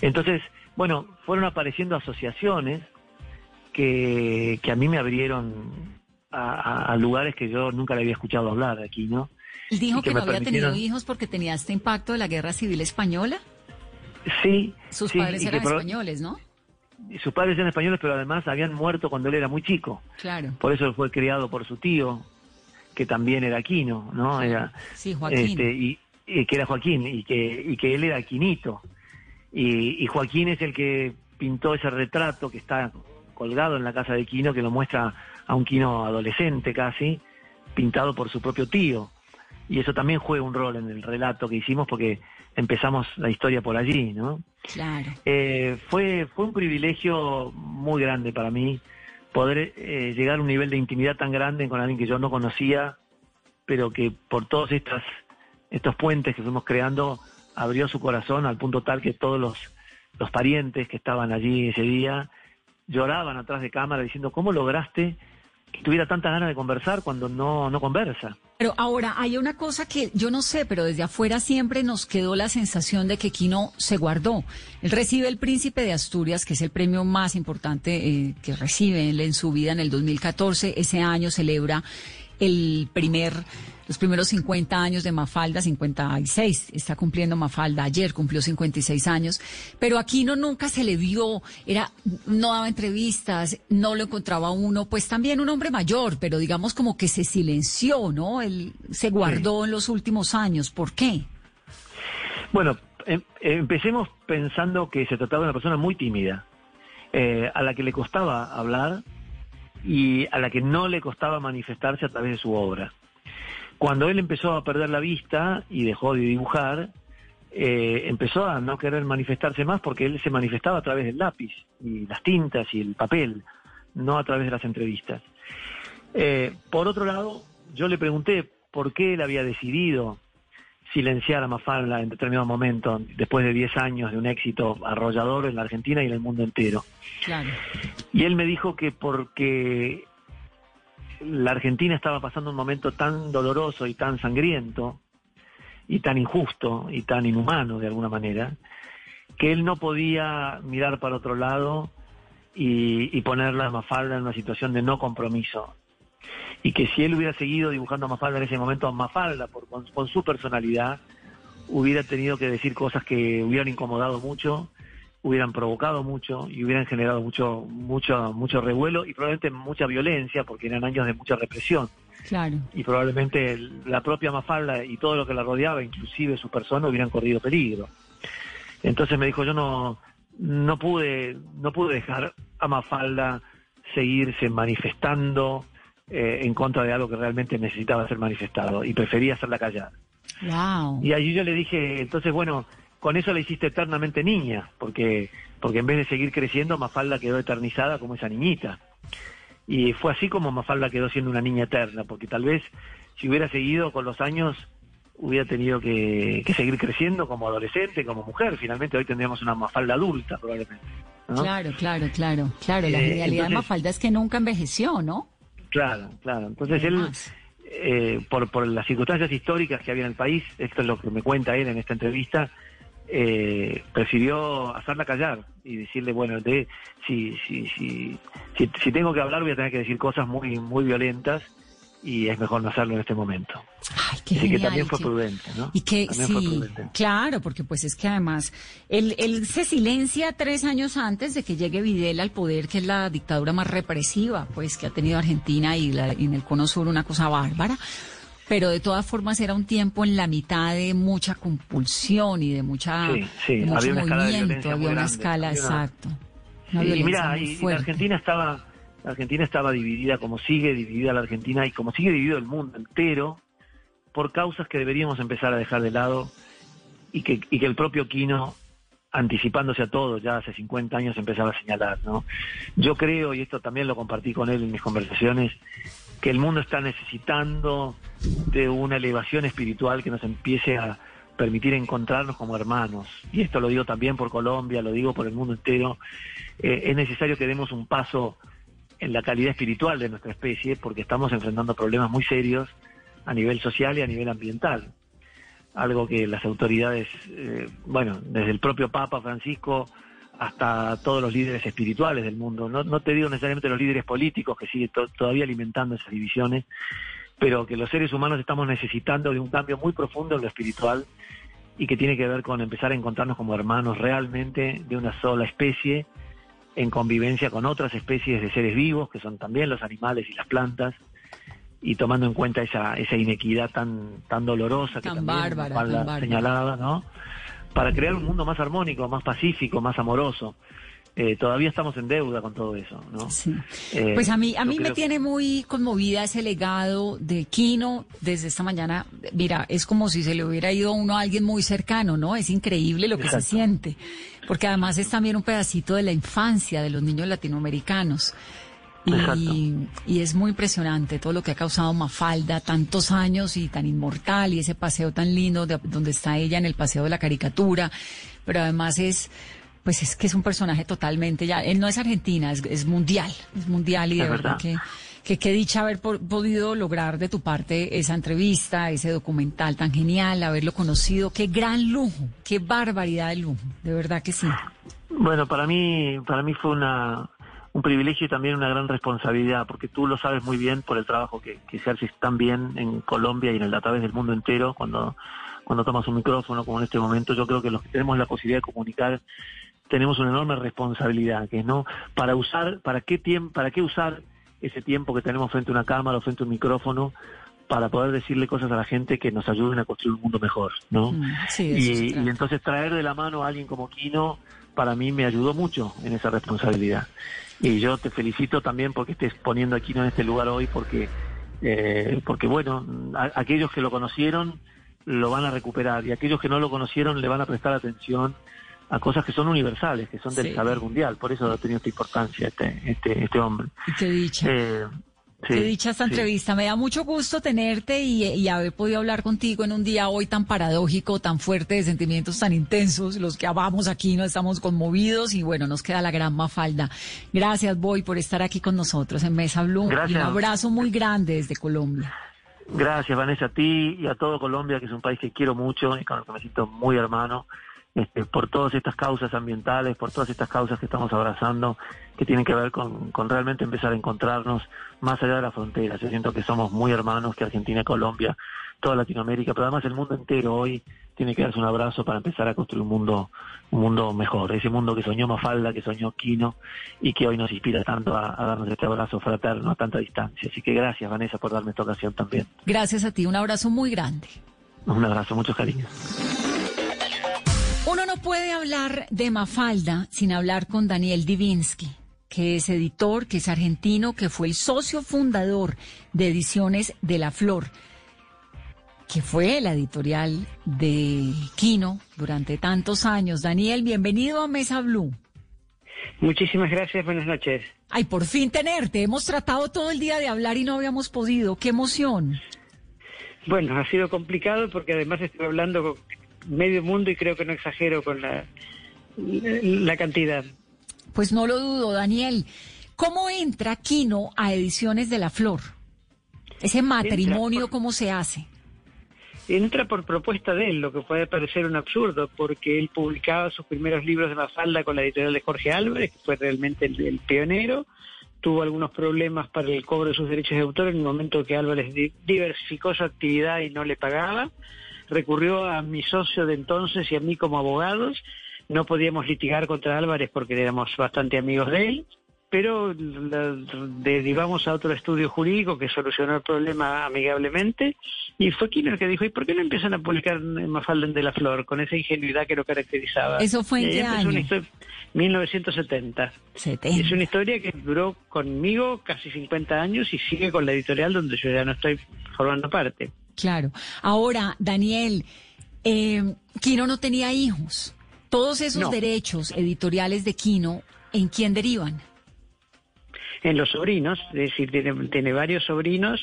Entonces, bueno, fueron apareciendo asociaciones que, que a mí me abrieron a, a lugares que yo nunca le había escuchado hablar aquí, ¿no? Él dijo que, que no había tenido hijos porque tenía este impacto de la guerra civil española. Sí. Sus sí, padres que eran españoles, ¿no? Sus padres eran españoles, pero además habían muerto cuando él era muy chico. Claro. Por eso fue criado por su tío, que también era aquino, ¿no? Era, Sí, Joaquín. Este, y, y que era Joaquín, y que, y que él era aquinito. Y, y Joaquín es el que pintó ese retrato que está colgado en la casa de Quino, que lo muestra a un Quino adolescente casi, pintado por su propio tío. Y eso también juega un rol en el relato que hicimos porque empezamos la historia por allí, ¿no? Claro. Eh, fue, fue un privilegio muy grande para mí poder eh, llegar a un nivel de intimidad tan grande con alguien que yo no conocía, pero que por todos estas, estos puentes que fuimos creando abrió su corazón al punto tal que todos los, los parientes que estaban allí ese día lloraban atrás de cámara diciendo, ¿cómo lograste que tuviera tantas ganas de conversar cuando no, no conversa? Pero ahora hay una cosa que yo no sé, pero desde afuera siempre nos quedó la sensación de que Quino se guardó. Él recibe el Príncipe de Asturias, que es el premio más importante eh, que recibe él en su vida en el 2014. Ese año celebra el primer, los primeros 50 años de Mafalda, 56, está cumpliendo Mafalda, ayer cumplió 56 años, pero a Quino nunca se le vio, era, no daba entrevistas, no lo encontraba uno, pues también un hombre mayor, pero digamos como que se silenció, ¿no? Él se guardó en los últimos años, ¿por qué? Bueno, em- empecemos pensando que se trataba de una persona muy tímida, eh, a la que le costaba hablar y a la que no le costaba manifestarse a través de su obra. Cuando él empezó a perder la vista y dejó de dibujar, eh, empezó a no querer manifestarse más porque él se manifestaba a través del lápiz y las tintas y el papel, no a través de las entrevistas. Eh, por otro lado, yo le pregunté por qué él había decidido silenciar a Mafalda en determinado momento, después de 10 años de un éxito arrollador en la Argentina y en el mundo entero. Claro. Y él me dijo que porque la Argentina estaba pasando un momento tan doloroso y tan sangriento, y tan injusto y tan inhumano de alguna manera, que él no podía mirar para otro lado y, y ponerla a Mafalda en una situación de no compromiso. Y que si él hubiera seguido dibujando a Mafalda en ese momento, Mafalda, por, con, con su personalidad, hubiera tenido que decir cosas que hubieran incomodado mucho, hubieran provocado mucho y hubieran generado mucho, mucho, mucho revuelo y probablemente mucha violencia, porque eran años de mucha represión Claro. y probablemente la propia Mafalda y todo lo que la rodeaba, inclusive su persona, hubieran corrido peligro. Entonces me dijo, yo no, no pude, no pude dejar a Mafalda seguirse manifestando eh, en contra de algo que realmente necesitaba ser manifestado y prefería hacerla callar. Wow. Y allí yo le dije, entonces bueno, con eso la hiciste eternamente niña, porque, porque en vez de seguir creciendo, Mafalda quedó eternizada como esa niñita. Y fue así como Mafalda quedó siendo una niña eterna, porque tal vez si hubiera seguido con los años, hubiera tenido que, que seguir creciendo como adolescente, como mujer. Finalmente hoy tendríamos una Mafalda adulta, probablemente. ¿no? Claro, claro, claro, claro. La Eh, genialidad de Mafalda es que nunca envejeció, ¿no? Claro, claro. Entonces él, eh, por, por las circunstancias históricas que había en el país, esto es lo que me cuenta él en esta entrevista, eh, prefirió hacerla callar y decirle, bueno, de, si, si, si, si, si tengo que hablar voy a tener que decir cosas muy, muy violentas y es mejor no hacerlo en este momento. qué Así que también fue prudente, ¿no? Y que También sí, claro, porque pues es que además él, él se silencia tres años antes de que llegue Videla al poder, que es la dictadura más represiva, pues que ha tenido Argentina y, la- y en el Cono Sur una cosa bárbara. Pero de todas formas era un tiempo en la mitad de mucha compulsión y de mucha Sí, sí, de mucho había una escala de movimiento, había una grande, escala había una- exacto. Una y mira, y- la. Argentina estaba, la Argentina estaba dividida como sigue dividida la Argentina y como sigue dividido el mundo entero por causas que deberíamos empezar a dejar de lado y que, y que el propio Quino anticipándose a todo, ya hace 50 años empezaba a señalar, ¿no? Yo creo, y esto también lo compartí con él en mis conversaciones, que el mundo está necesitando de una elevación espiritual que nos empiece a permitir encontrarnos como hermanos. Y esto lo digo también por Colombia, lo digo por el mundo entero. Eh, es necesario que demos un paso en la calidad espiritual de nuestra especie porque estamos enfrentando problemas muy serios a nivel social y a nivel ambiental. Algo que las autoridades, eh, bueno, desde el propio Papa Francisco hasta todos los líderes espirituales del mundo, no, no te digo necesariamente los líderes políticos que siguen to- todavía alimentando esas divisiones, pero que los seres humanos estamos necesitando de un cambio muy profundo en lo espiritual y que tiene que ver con empezar a encontrarnos como hermanos realmente de una sola especie en convivencia con otras especies de seres vivos, que son también los animales y las plantas, y tomando en cuenta esa, esa inequidad tan, tan dolorosa que también bárbara, Mafalda tan bárbara. señalaba, ¿no? Para crear un mundo más armónico, más pacífico, más amoroso. Eh, todavía estamos en deuda con todo eso, ¿no? Eh, Pues a mí, a mí me tiene muy conmovida ese legado de Quino desde esta mañana. Mira, es como si se le hubiera ido a uno a alguien muy cercano, ¿no? Es increíble lo que se siente. Porque además es también un pedacito de la infancia de los niños latinoamericanos. Y, y es muy impresionante todo lo que ha causado Mafalda, tantos años y tan inmortal, y ese paseo tan lindo de- donde está ella en el paseo de la caricatura. Pero además es, pues es que es un personaje totalmente ya, él no es argentina, es, es mundial, es mundial y de verdad, verdad. que, que qué dicha haber po- podido lograr de tu parte esa entrevista, ese documental tan genial, haberlo conocido, qué gran lujo, qué barbaridad de lujo, de verdad que sí. Bueno, para mí, para mí fue una, un privilegio y también una gran responsabilidad, porque tú lo sabes muy bien por el trabajo que, que hace tan bien en Colombia y en el, a través del mundo entero cuando, cuando tomas un micrófono, como en este momento. Yo creo que los que tenemos la posibilidad de comunicar tenemos una enorme responsabilidad, que es no para usar, para qué tiempo, para qué usar ese tiempo que tenemos frente a una cámara o frente a un micrófono para poder decirle cosas a la gente que nos ayuden a construir un mundo mejor, ¿no? Mm, sí, y, y entonces traer de la mano a alguien como Kino para mí me ayudó mucho en esa responsabilidad. Y yo te felicito también porque estés poniendo a Kino en este lugar hoy porque eh, porque bueno, a- aquellos que lo conocieron lo van a recuperar y aquellos que no lo conocieron le van a prestar atención a cosas que son universales, que son del Sí. saber mundial. Por eso ha tenido esta importancia este este, este hombre. Qué dicha. Eh, sí, Qué dicha esta sí. entrevista. Me da mucho gusto tenerte y, y haber podido hablar contigo en un día hoy tan paradójico, tan fuerte, de sentimientos tan intensos. Los que amamos aquí no estamos conmovidos y bueno, nos queda la gran mafalda. Gracias, Boy, por estar aquí con nosotros en Mesa Blue. Y Gracias. un abrazo muy grande desde Colombia. Gracias, Vanessa, a ti y a todo Colombia, que es un país que quiero mucho y con el que me siento muy hermano, este, por todas estas causas ambientales, por todas estas causas que estamos abrazando, que tienen que ver con, con realmente empezar a encontrarnos más allá de las fronteras. Yo siento que somos muy hermanos, que Argentina, Colombia, toda Latinoamérica, pero además el mundo entero hoy tiene que darse un abrazo para empezar a construir un mundo, un mundo mejor, ese mundo que soñó Mafalda, que soñó Quino y que hoy nos inspira tanto a, a darnos este abrazo fraterno a tanta distancia. Así que gracias, Vanessa, por darme esta ocasión también. Gracias a ti, un abrazo muy grande. Un abrazo, muchos cariños. Hablar de Mafalda sin hablar con Daniel Divinsky, que es editor, que es argentino, que fue el socio fundador de Ediciones de la Flor, que fue la editorial de Quino durante tantos años. Daniel, bienvenido a Mesa Blue. Muchísimas gracias, buenas noches. Ay, por fin tenerte. Hemos tratado todo el día de hablar y no habíamos podido. ¡Qué emoción! Bueno, ha sido complicado porque además estoy hablando con medio mundo y creo que no exagero con la, la cantidad. Pues no lo dudo, Daniel. ¿Cómo entra Quino a Ediciones de la Flor? Ese matrimonio, ¿cómo se hace? Entra por propuesta de él, lo que puede parecer un absurdo, porque él publicaba sus primeros libros de Mafalda con la editorial de Jorge Álvarez, que fue realmente el, el pionero. Tuvo algunos problemas para el cobro de sus derechos de autor en el momento que Álvarez di- diversificó su actividad y no le pagaba. Recurrió a mi socio de entonces y a mí como abogados. No podíamos litigar contra Álvarez porque éramos bastante amigos de él pero la derivamos a otro estudio jurídico que solucionó el problema amigablemente y fue quien el que dijo, ¿y por qué no empiezan a publicar en Mafalda de la Flor con esa ingenuidad que lo caracterizaba? ¿Eso fue en Y ahí qué empezó una año? histo- 1970. 70. Es una historia que duró conmigo casi 50 años y sigue con la editorial donde yo ya no estoy formando parte. Claro. Ahora, Daniel, eh, Quino no tenía hijos. Todos esos No. derechos editoriales de Kino, ¿en quién derivan? en los sobrinos, es decir, tiene, tiene varios sobrinos,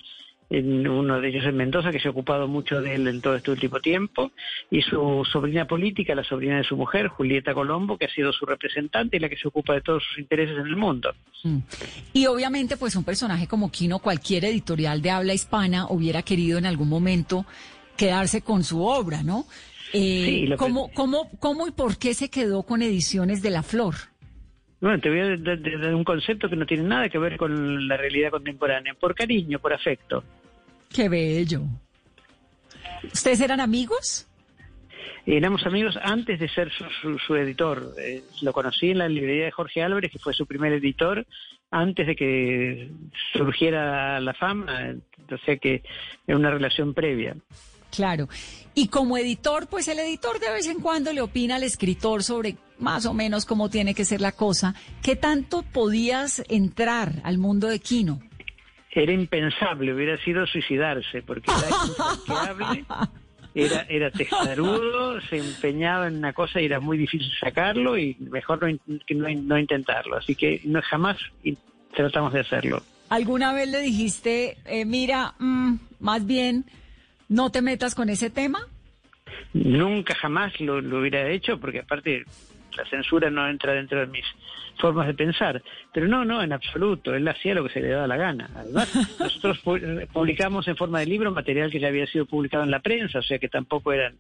en uno de ellos en Mendoza, que se ha ocupado mucho de él en todo este último tiempo, y su sobrina política, la sobrina de su mujer, Julieta Colombo, que ha sido su representante y la que se ocupa de todos sus intereses en el mundo. Y obviamente, pues un personaje como Kino, cualquier editorial de habla hispana hubiera querido en algún momento quedarse con su obra, ¿no? Eh, Sí, lo que- ¿cómo, cómo, ¿Cómo y por qué se quedó con Ediciones de la Flor? Bueno, te voy a dar un concepto que no tiene nada que ver con la realidad contemporánea. Por cariño, por afecto. Qué bello. ¿Ustedes eran amigos? Éramos amigos antes de ser su, su- su editor. Eh, lo conocí en la librería de Jorge Álvarez, que fue su primer editor, antes de que surgiera la fama. O sea que es una relación previa. Claro. Y como editor, pues el editor de vez en cuando le opina al escritor sobre más o menos cómo tiene que ser la cosa. ¿Qué tanto podías entrar al mundo de Kino? Era impensable, hubiera sido suicidarse, porque era era, era testarudo, se empeñaba en una cosa y era muy difícil sacarlo y mejor no, no, in- no intentarlo. Así que no jamás tratamos de hacerlo. ¿Alguna vez le dijiste, eh, mira, mm, más bien, no te metas con ese tema? Nunca jamás lo, lo hubiera hecho, porque aparte la censura no entra dentro de mis formas de pensar. Pero no, no, en absoluto. Él hacía lo que se le daba la gana. Además, nosotros pu- publicamos en forma de libro material que ya había sido publicado en la prensa, o sea que tampoco eran,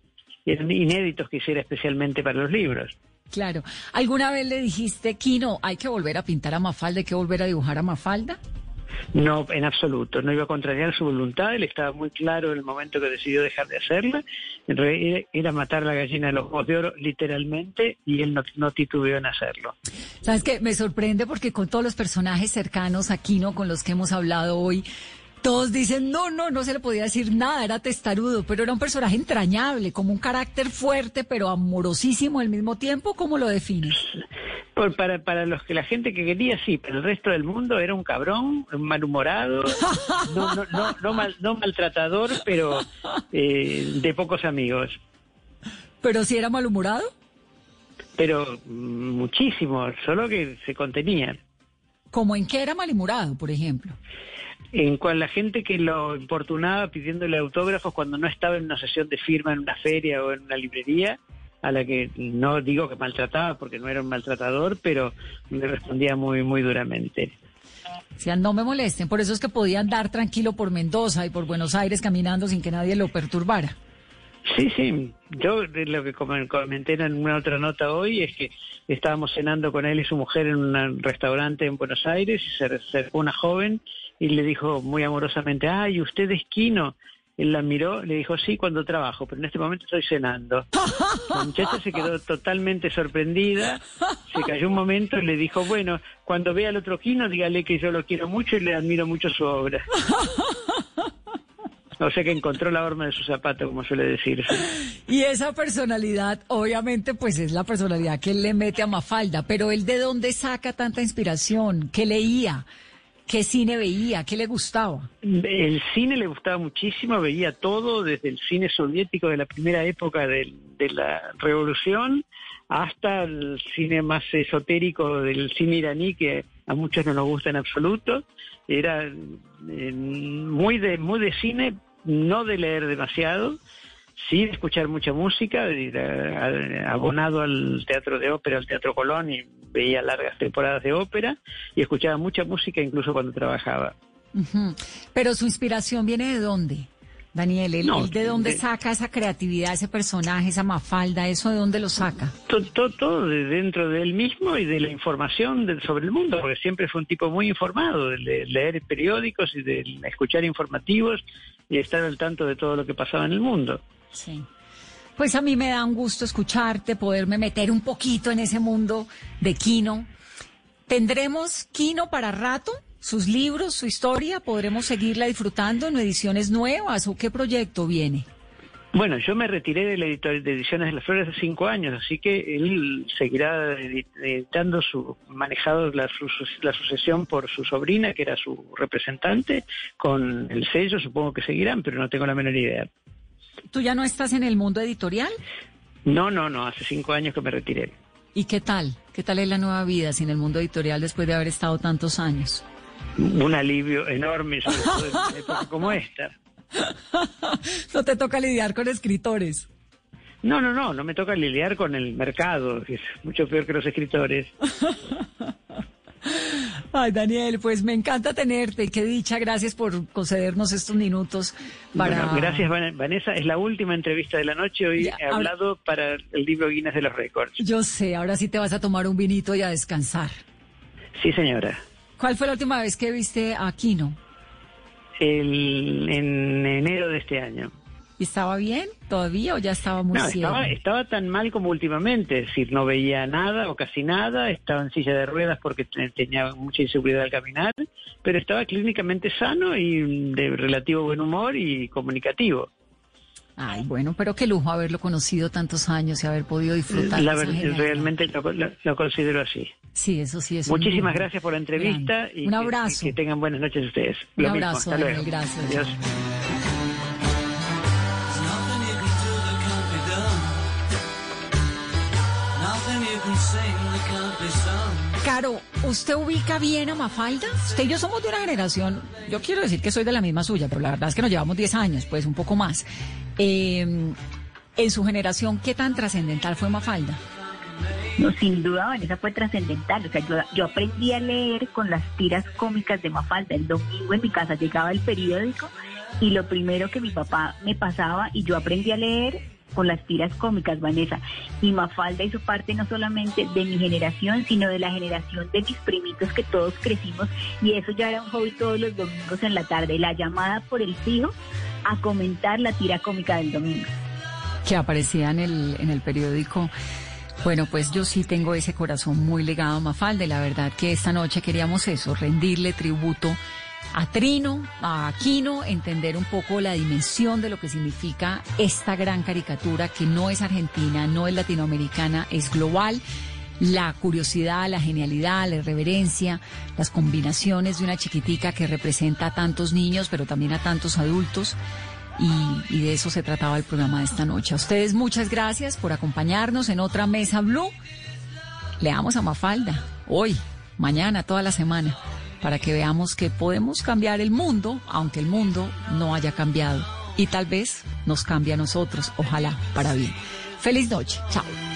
eran inéditos que hiciera especialmente para los libros. Claro. ¿Alguna vez le dijiste, Kino, hay que volver a pintar a Mafalda, hay que volver a dibujar a Mafalda? No, en absoluto. No iba a contrariar su voluntad. Él estaba muy claro en el momento que decidió dejar de hacerla. Era matar la gallina de los ojos de oro, literalmente, y él no, titubeó en hacerlo. ¿Sabes qué? Me sorprende porque con todos los personajes cercanos a Kino con los que hemos hablado hoy, todos dicen, no, no, no se le podía decir nada, era testarudo, pero era un personaje entrañable, como un carácter fuerte, pero amorosísimo al mismo tiempo. ¿Cómo lo defines? Por- para, para los que la gente que quería, sí, pero el resto del mundo era un cabrón, un malhumorado, no, no, no, no, mal- no maltratador, pero eh, de pocos amigos. ¿Pero si era malhumorado? Pero mm, muchísimo, solo que se contenía. ¿Como en qué era malhumorado, por ejemplo? En cual la gente que lo importunaba pidiéndole autógrafos cuando no estaba en una sesión de firma en una feria o en una librería, a la que no digo que maltrataba porque no era un maltratador, pero me respondía muy, muy duramente. Decían, no me molesten, por eso es que podía andar tranquilo por Mendoza y por Buenos Aires caminando sin que nadie lo perturbara. Sí, sí. Yo lo que com- comenté en una otra nota hoy es que estábamos cenando con él y su mujer en un restaurante en Buenos Aires y se acercó una joven y le dijo muy amorosamente, ay, ¿usted es Quino? Él la miró, le dijo, sí, cuando trabajo, pero en este momento estoy cenando. La muchacha se quedó totalmente sorprendida, se cayó un momento y le dijo, bueno, cuando vea al otro Quino, dígale que yo lo quiero mucho y le admiro mucho su obra. O sea que encontró la horma de su zapato, como suele decirse. Y esa personalidad, obviamente, pues es la personalidad que él le mete a Mafalda, pero él de dónde saca tanta inspiración, qué leía, qué cine veía, qué le gustaba. El cine le gustaba muchísimo, veía todo, desde el cine soviético de la primera época de, la revolución hasta el cine más esotérico del cine iraní, que a muchos no nos gusta en absoluto. Era eh, muy de, muy de cine, no de leer demasiado, sí de escuchar mucha música, abonado al teatro de ópera, al Teatro Colón, y veía largas temporadas de ópera, y escuchaba mucha música incluso cuando trabajaba. Pero su inspiración viene de dónde, Daniel, ¿Él, No, él de dónde de- saca esa creatividad, ese personaje, esa Mafalda, eso de dónde lo saca? todo, todo, todo de dentro de él mismo y de la información de- sobre el mundo, porque siempre fue un tipo muy informado, de le- leer periódicos y de escuchar informativos y estar al tanto de todo lo que pasaba en el mundo. Sí. Pues a mí me da un gusto escucharte, poderme meter un poquito en ese mundo de Kino. ¿Tendremos Kino para rato? ¿Sus libros, su historia? ¿Podremos seguirla disfrutando en ediciones nuevas o qué proyecto viene? Bueno, yo me retiré de la editor- de Ediciones de las Flores hace cinco años, así que él seguirá edi- editando su, manejado la, la sucesión por su sobrina, que era su representante, con el sello, supongo que seguirán, pero no tengo la menor idea. ¿Tú ya no estás en el mundo editorial? No, no, no, hace cinco años que me retiré. ¿Y qué tal? ¿Qué tal es la nueva vida sin el mundo editorial después de haber estado tantos años? Un alivio enorme, sobre todo en una época como esta. no te toca lidiar con escritores. No, no, no, no me toca lidiar con el mercado, que es mucho peor que los escritores. Ay, Daniel, pues me encanta tenerte. Qué dicha, gracias por concedernos estos minutos para... Bueno, gracias, Vanessa. Es la última entrevista de la noche. Hoy he hablado para el libro Guinness de los Récords. Yo sé, ahora sí te vas a tomar un vinito y a descansar. Sí, señora. ¿Cuál fue la última vez que viste a Kino? El, en enero de este año. ¿Y estaba bien todavía o ya estaba muy no, Estaba, estaba, tan mal como últimamente, es decir, no veía nada o casi nada, estaba en silla de ruedas porque tenía mucha inseguridad al caminar, pero estaba clínicamente sano y de relativo buen humor y comunicativo. Ay, bueno, pero qué lujo haberlo conocido tantos años y haber podido disfrutar. La, realmente lo, considero así. Sí, eso sí es. Muchísimas gracias por la entrevista y un abrazo. Que, tengan buenas noches ustedes. Un abrazo, gracias. Adiós. Caro, ¿usted ubica bien a Mafalda? Usted y yo somos de una generación, yo quiero decir que soy de la misma suya, pero la verdad es que nos llevamos 10 años, pues un poco más. Eh, en su generación, ¿qué tan trascendental fue Mafalda? No, sin duda, Vanessa fue trascendental. O sea, yo, yo, aprendí a leer con las tiras cómicas de Mafalda. El domingo en mi casa llegaba el periódico y lo primero que mi papá me pasaba y yo aprendí a leer con las tiras cómicas, Vanessa. Y Mafalda hizo parte no solamente de mi generación, sino de la generación de mis primitos que todos crecimos. Y eso ya era un hobby todos los domingos en la tarde, la llamada por el fijo a comentar la tira cómica del domingo. Que aparecía en el, en el periódico. Bueno, pues yo sí tengo ese corazón muy legado a Mafalda la verdad que esta noche queríamos eso, rendirle tributo a Trino, a Aquino, entender un poco la dimensión de lo que significa esta gran caricatura que no es argentina, no es latinoamericana, es global. La curiosidad, la genialidad, la irreverencia, las combinaciones de una chiquitica que representa a tantos niños, pero también a tantos adultos. Y, de eso se trataba el programa de esta noche. A ustedes muchas gracias por acompañarnos en otra mesa blue. Leamos a Mafalda hoy, mañana, toda la semana para que veamos que podemos cambiar el mundo, aunque el mundo no haya cambiado. Y tal vez nos cambie a nosotros, ojalá, para bien. Feliz noche. Chao.